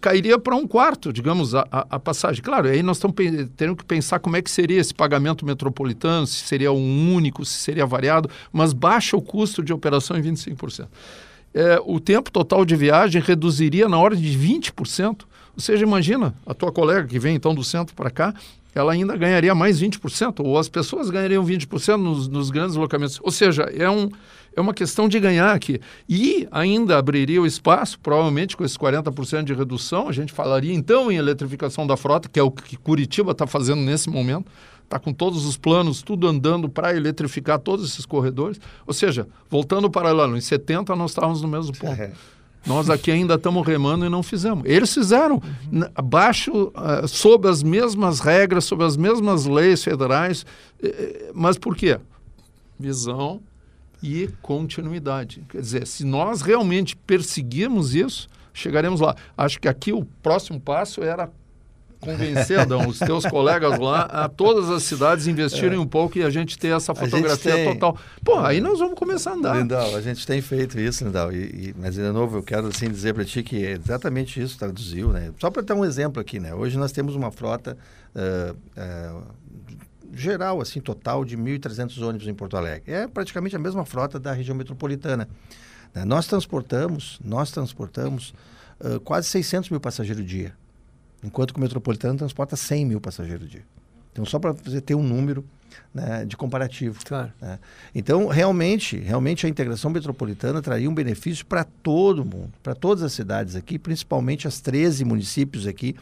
cairia para um quarto, digamos, a, a, passagem. Claro, aí nós estamos tendo que pensar como é que seria esse pagamento metropolitano, se seria um único, se seria variado, mas baixa o custo de operação em 25%. É, o tempo total de viagem reduziria na ordem de 20%. Ou seja, imagina a tua colega que vem então do centro para cá, ela ainda ganharia mais 20%, ou as pessoas ganhariam 20% nos, nos grandes locamentos. Ou seja, é, um, é uma questão de ganhar aqui. E ainda abriria o espaço, provavelmente com esses 40% de redução, a gente falaria então em eletrificação da frota, que é o que Curitiba está fazendo nesse momento, está com todos os planos, tudo andando para eletrificar todos esses corredores. Ou seja, voltando para paralelo, em 70 nós estávamos no mesmo ponto. Nós aqui ainda estamos remando e não fizemos. Eles fizeram, abaixo, uh, sob as mesmas regras, sob as mesmas leis federais. Mas por quê? Visão e continuidade. Quer dizer, se nós realmente perseguirmos isso, chegaremos lá. Acho que aqui o próximo passo era convencer, Adão, os teus colegas lá, a todas as cidades investirem é. um pouco e a gente ter essa fotografia tem... total. Pô, aí nós vamos começar a andar. Lindal, a gente tem feito isso, Lindal. E, e, mas, de novo, eu quero assim, dizer para ti que é exatamente isso traduziu, né? Só para ter um exemplo aqui, né? Hoje nós temos uma frota uh, uh, geral, assim, total de 1.300 ônibus em Porto Alegre. É praticamente a mesma frota da região metropolitana. Né? Nós transportamos, nós transportamos uh, quase 600 mil passageiros dia enquanto que o metropolitano transporta 100 mil passageiros dia. Então, só para você ter um número né, de comparativo. Claro. Né? Então, realmente, realmente a integração metropolitana traria um benefício para todo mundo, para todas as cidades aqui, principalmente as 13 municípios aqui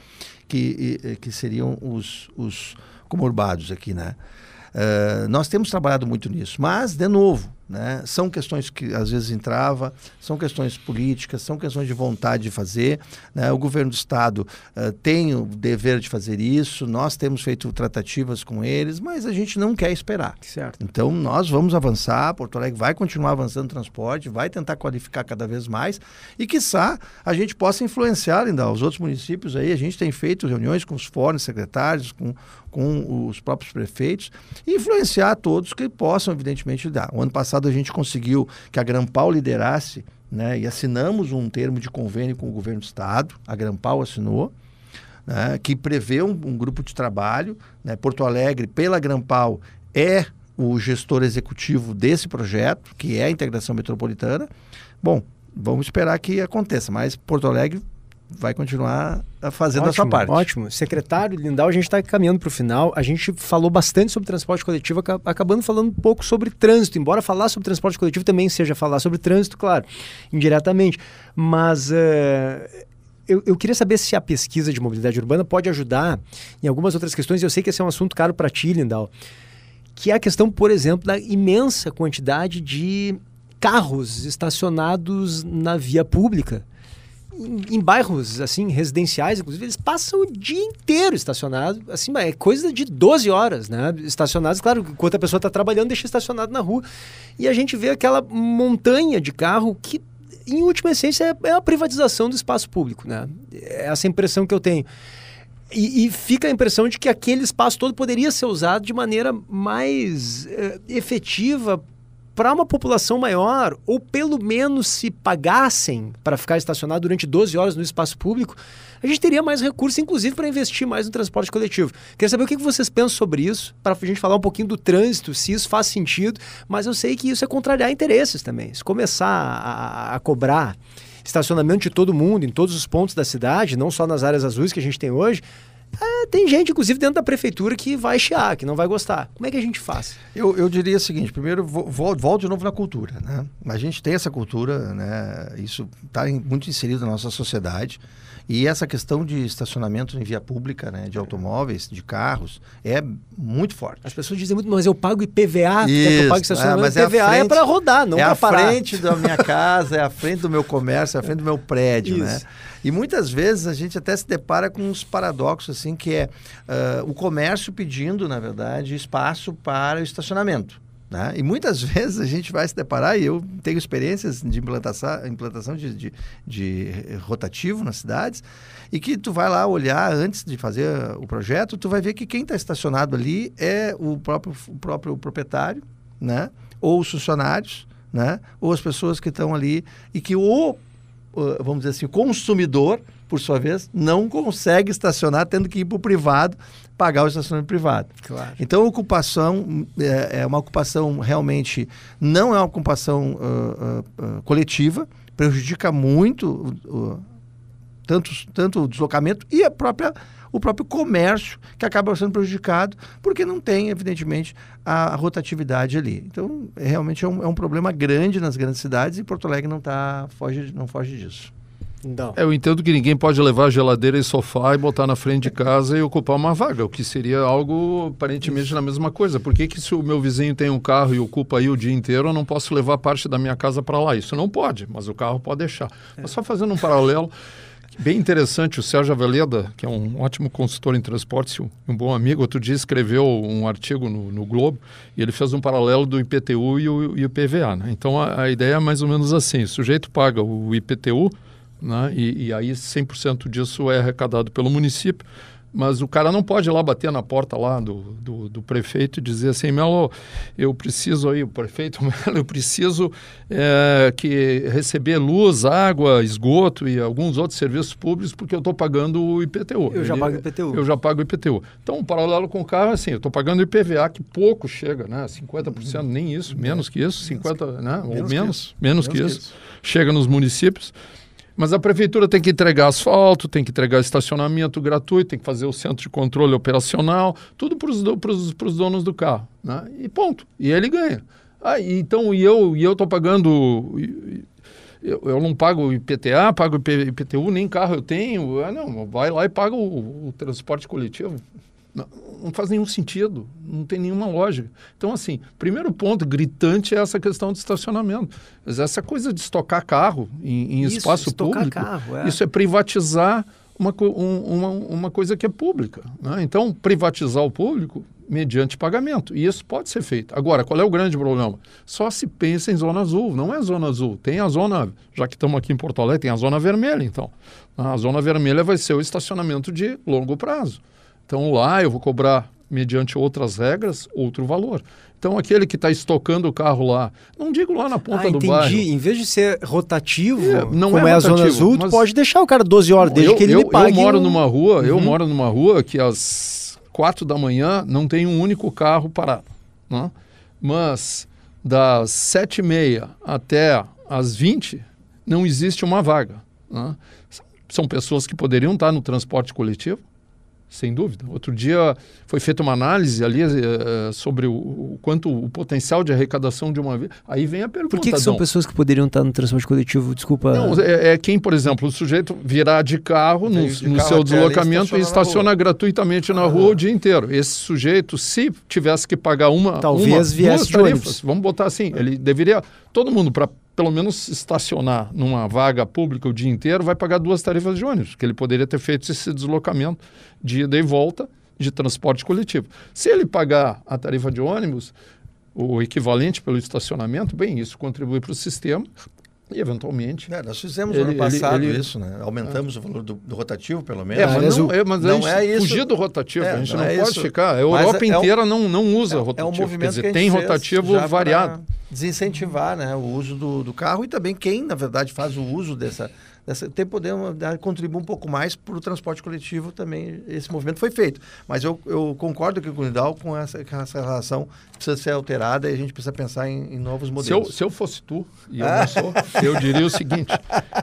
que, que seriam os, os comurbados aqui, né? Uh, nós temos trabalhado muito nisso, mas, de novo, né? São questões que às vezes entrava, são questões políticas, são questões de vontade de fazer. Né? O governo do Estado uh, tem o dever de fazer isso, nós temos feito tratativas com eles, mas a gente não quer esperar. Certo. Então nós vamos avançar, Porto Alegre vai continuar avançando no transporte, vai tentar qualificar cada vez mais e, quiçá, a gente possa influenciar ainda os outros municípios aí. A gente tem feito reuniões com os fóruns secretários, com, com os próprios prefeitos, e influenciar todos que possam, evidentemente, dar. O ano passado passado a gente conseguiu que a Grampal liderasse, né, e assinamos um termo de convênio com o governo do estado, a Grampal assinou, né, que prevê um, um, grupo de trabalho. Né, Porto Alegre, pela Grampal, é o gestor executivo desse projeto, que é a integração metropolitana. Bom, vamos esperar que aconteça, mas Porto Alegre vai continuar fazendo ótimo, a sua parte. Ótimo. Secretário Lindau, a gente está caminhando para o final. A gente falou bastante sobre transporte coletivo, acabando falando um pouco sobre trânsito. Embora falar sobre transporte coletivo também seja falar sobre trânsito, claro, indiretamente. Mas. Uh, eu, eu, queria saber se a pesquisa de mobilidade urbana pode ajudar em algumas outras questões. Eu sei que esse é um assunto caro para ti, Lindau, que é a questão, por exemplo, da imensa quantidade de carros estacionados na via pública em, em, bairros assim residenciais, inclusive, eles passam o dia inteiro estacionado, assim, é coisa de 12 horas, né? Estacionados, claro, enquanto a pessoa está trabalhando, deixa estacionado na rua. E a gente vê aquela montanha de carro que em última essência é, é a privatização do espaço público, né? É essa impressão que eu tenho. E, e, fica a impressão de que aquele espaço todo poderia ser usado de maneira mais uh, efetiva para uma população maior, ou pelo menos se pagassem para ficar estacionado durante 12 horas no espaço público, a gente teria mais recursos, inclusive, para investir mais no transporte coletivo. Queria saber o que vocês pensam sobre isso, para a gente falar um pouquinho do trânsito, se isso faz sentido, mas eu sei que isso é contrariar interesses também. Se começar a, a cobrar estacionamento de todo mundo, em todos os pontos da cidade, não só nas áreas azuis que a gente tem hoje, é, tem gente, inclusive, dentro da prefeitura que vai chiar, que não vai gostar. Como é que a gente faz? Eu, eu diria o seguinte: primeiro, volto de novo na cultura. Né? A gente tem essa cultura, né? isso está muito inserido na nossa sociedade. E essa questão de estacionamento em via pública, né, de automóveis, de carros, é muito forte. As pessoas dizem muito, mas eu pago IPVA, Isso, eu pago estacionamento. É, mas IPVA é, é para rodar, não é para parar. É a frente da minha casa, é a frente do meu comércio, é a frente do meu prédio, né? Isso. né? E muitas vezes a gente até se depara com uns paradoxos, assim, que é uh, o comércio pedindo, na verdade, espaço para o estacionamento. Né? E muitas vezes a gente vai se deparar, e eu tenho experiências de implantação, implantação de, de, de, rotativo nas cidades, e que tu vai lá olhar antes de fazer o projeto, tu vai ver que quem está estacionado ali é o próprio, o próprio proprietário, né? ou os funcionários, né? ou as pessoas que estão ali, e que o, vamos dizer assim, o consumidor, por sua vez, não consegue estacionar tendo que ir para o privado pagar o estacionamento privado. Claro. Então, a ocupação é, é, uma ocupação realmente não é uma ocupação uh, uh, uh, coletiva, prejudica muito tanto, tanto o deslocamento e a própria o próprio comércio que acaba sendo prejudicado porque não tem, evidentemente, a, a rotatividade ali. Então, realmente é um, é um problema grande nas grandes cidades e Porto Alegre não, tá, foge, não foge disso. Não. Eu entendo que ninguém pode levar geladeira e sofá e botar na frente de casa e ocupar uma vaga, o que seria algo aparentemente Isso. na mesma coisa. Por que, que se o meu vizinho tem um carro e ocupa aí o dia inteiro, eu não posso levar parte da minha casa para lá? Isso não pode, mas o carro pode deixar. É. Mas só fazendo um paralelo, bem interessante, o Sérgio Aveleda, que é um ótimo consultor em transporte, um bom amigo, outro dia escreveu um artigo no, no Globo e ele fez um paralelo do IPTU e o, e o PVA. Né? Então a, a ideia é mais ou menos assim: o sujeito paga o IPTU né? E, e aí 100% disso é arrecadado pelo município, mas o cara não pode ir lá bater na porta lá do, do, do, prefeito e dizer assim, Melo, eu preciso aí, o prefeito Melo, eu preciso é, que receber luz, água, esgoto e alguns outros serviços públicos porque eu estou pagando o IPTU. Eu já pago o IPTU. Eu já pago o IPTU. Então, o paralelo com o carro é assim, eu estou pagando o IPVA, que pouco chega, né? 50%, nem isso, menos que isso, 50%, né? Ou menos, menos, menos que, isso. Chega nos municípios. Mas a prefeitura tem que entregar asfalto, tem que entregar estacionamento gratuito, tem que fazer o centro de controle operacional, tudo para os donos do carro. Né? E ponto. E ele ganha. Ah, então, e eu e eu estou pagando. Eu, eu, não pago IPTA, pago IPTU, nem carro eu tenho. Ah, não, vai lá e paga o, o transporte coletivo. Não, não, faz nenhum sentido, não tem nenhuma lógica. Então, assim, primeiro ponto gritante é essa questão de estacionamento. Mas essa coisa de estocar carro em, em isso, espaço público, carro, é. isso é privatizar uma, um, uma, uma coisa que é pública. Né? Então, privatizar o público mediante pagamento. E isso pode ser feito. Agora, qual é o grande problema? Só se pensa em zona azul. Não é zona azul. Tem a zona, já que estamos aqui em Porto Alegre, tem a zona vermelha, então. A zona vermelha vai ser o estacionamento de longo prazo. Então lá eu vou cobrar, mediante outras regras, outro valor. Então aquele que está estocando o carro lá, não digo lá na ponta ah, do entendi. bairro. Em vez de ser rotativo, é, não como é, é a zona azul, tu pode deixar o cara 12 horas desde eu, que ele eu, me pague. Eu moro um... numa rua, uhum. eu moro numa rua que às quatro da manhã não tem um único carro parado. Né? Mas das sete e meia até às 20 não existe uma vaga. Né? São pessoas que poderiam estar no transporte coletivo, sem dúvida. Outro dia foi feita uma análise ali uh, sobre o, o, quanto o potencial de arrecadação de uma vez. Aí vem a pergunta. Por que, que são pessoas que poderiam estar no transporte coletivo? Desculpa. Não, é, é quem, por exemplo, o sujeito virar de carro no, de no carro seu deslocamento e estaciona gratuitamente na ah. rua o dia inteiro. Esse sujeito, se tivesse que pagar uma. Talvez uma, viesse duas tarifas, vamos botar assim, ele deveria. Todo mundo, para pelo menos estacionar numa vaga pública o dia inteiro, vai pagar duas tarifas de ônibus, que ele poderia ter feito esse deslocamento de ida e volta de transporte coletivo. Se ele pagar a tarifa de ônibus, o equivalente pelo estacionamento, bem, isso contribui para o sistema E eventualmente. É, nós fizemos Ele- ano passado ele- ele- isso, né? Aumentamos o valor do, do rotativo, pelo menos. É, mas aliás, não, é, mas não a gente é isso. fugir do rotativo, É, a gente não não, é pode isso. ficar. A Europa é- é um- inteira não, não usa É um rotativo. Quer movimento dizer, que a gente tem fez rotativo já variado. para Desincentivar né, o uso do, do carro e também quem, na verdade, faz o uso dessa. Dessa tem poder dar- contribuir um pouco mais para o transporte coletivo também. Esse movimento foi feito. Mas eu, eu concordo com o Nidal com essa, com essa relação que precisa ser alterada e a gente precisa pensar em, em novos Se eu, modelos. se eu fosse tu, e eu não sou, eu diria o seguinte: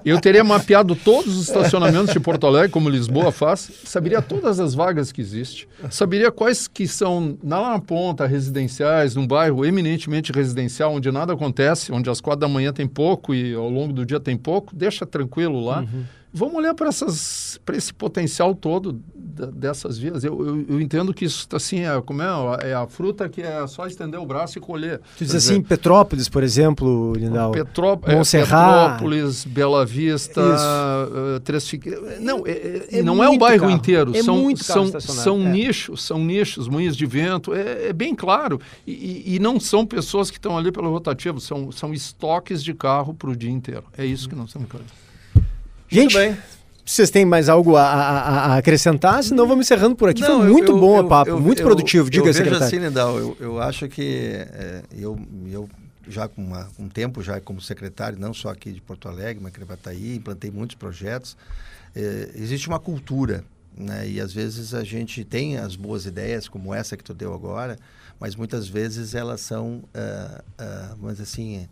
eu teria mapeado todos os estacionamentos de Porto Alegre, como Lisboa faz, saberia todas as vagas que existem, saberia quais que são lá na ponta residenciais, num bairro eminentemente residencial, onde nada acontece, onde às quatro da manhã tem pouco e ao longo do dia tem pouco, deixa tranquilo lá. Vamos olhar para esse potencial todo dessas vias. Eu, eu, eu entendo que isso assim é como é, é a fruta que é só estender o braço e colher. Tu diz assim, Petrópolis, por exemplo, Lindau. Petró é, Montserrat. Petrópolis, Bela Vista, uh, Três Figueiras. Não, é, é- É não é o bairro carro. inteiro. É são são, são é. nichos, são nichos, moinhos de vento. É, é bem claro. E, e- não são pessoas que estão ali pelo rotativo, são, são estoques de carro para o dia inteiro. É isso que nós que fazer. Gente, Muito bem. vocês têm mais algo a, a- a acrescentar? Senão vamos encerrando por aqui. Não, Foi muito eu- bom o papo, eu- muito eu- produtivo. Diga, eu vejo secretário. assim, Nidal, eu, eu acho que é, eu, eu já com uma- um tempo já como secretário, não só aqui de Porto Alegre, mas Crevataí, implantei muitos projetos. É, existe uma cultura, né? E às vezes a gente tem as boas ideias, como essa que tu deu agora, mas muitas vezes elas são, ah, ah, mas assim,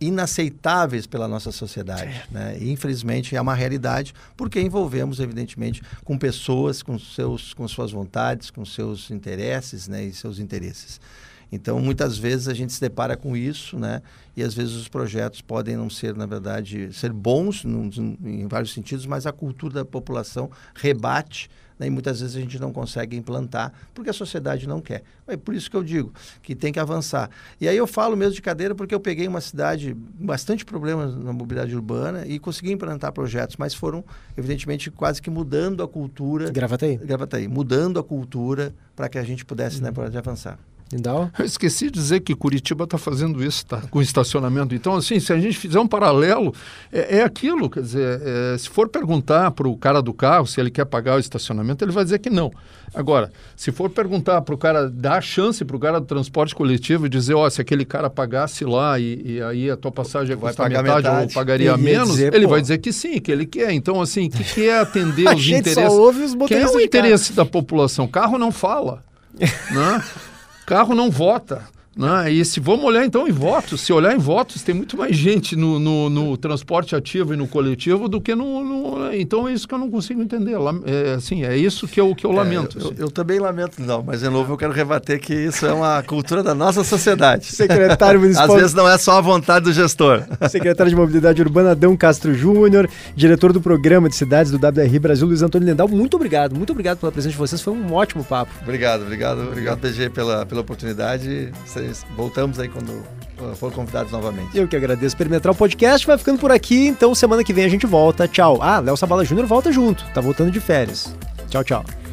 inaceitáveis pela nossa sociedade, né? Infelizmente é uma realidade porque envolvemos evidentemente com pessoas com seus com suas vontades, com seus interesses, né, e seus interesses. Então, muitas vezes a gente se depara com isso, né? E às vezes os projetos podem não ser, na verdade, ser bons num- em vários sentidos, mas a cultura da população rebate, né? E muitas vezes a gente não consegue implantar porque a sociedade não quer. É por isso que eu digo que tem que avançar. E aí eu falo mesmo de cadeira porque eu peguei uma cidade com bastante problemas na mobilidade urbana e consegui implantar projetos, mas foram, evidentemente, quase que mudando a cultura. Gravataí. Gravataí, mudando a cultura para que a gente pudesse, né, pode avançar. Lindau? Eu esqueci de dizer que Curitiba está fazendo isso, tá? Com estacionamento. Então, assim, se a gente fizer um paralelo, é, é aquilo. Quer dizer, é, se for perguntar para o cara do carro se ele quer pagar o estacionamento, ele vai dizer que não. Agora, se for perguntar para o cara, dar a chance para o cara do transporte coletivo e dizer, ó, se aquele cara pagasse lá e, e aí a tua passagem Vai pagar metade, ou metade. pagaria Ele ia menos, dizer, ele pô. vai dizer que sim, que ele quer. Então, assim, o que, que é atender A os gente só interesses? ouve os Quem é o interesse da população? Carro não fala. né? Carro não vota. Né? E se vamos olhar então em votos, se olhar em votos, tem muito mais gente no, no- no transporte ativo e no coletivo do que no, no- Então é isso que eu não consigo entender. É, assim, é isso que eu, que eu lamento. É, eu, assim. eu também lamento, não, mas de novo eu quero rebater que isso é uma cultura da nossa sociedade. Secretário Às Municipal vezes não é só a vontade do gestor. Secretário de Mobilidade Urbana, Adão Castro Júnior, diretor do Programa de Cidades do WRI Brasil, Luiz Antônio Lendal. Muito obrigado, muito obrigado pela presença de vocês. Foi um ótimo papo. obrigado, obrigado, obrigado, BG, pela, pela oportunidade. Vocês- Voltamos aí quando uh, for convidados novamente. Eu que agradeço. Perimetral Podcast vai ficando por aqui, então semana que vem a gente volta. Tchau. Ah, Léo Sabala Júnior volta junto, tá voltando de férias. Tchau, tchau.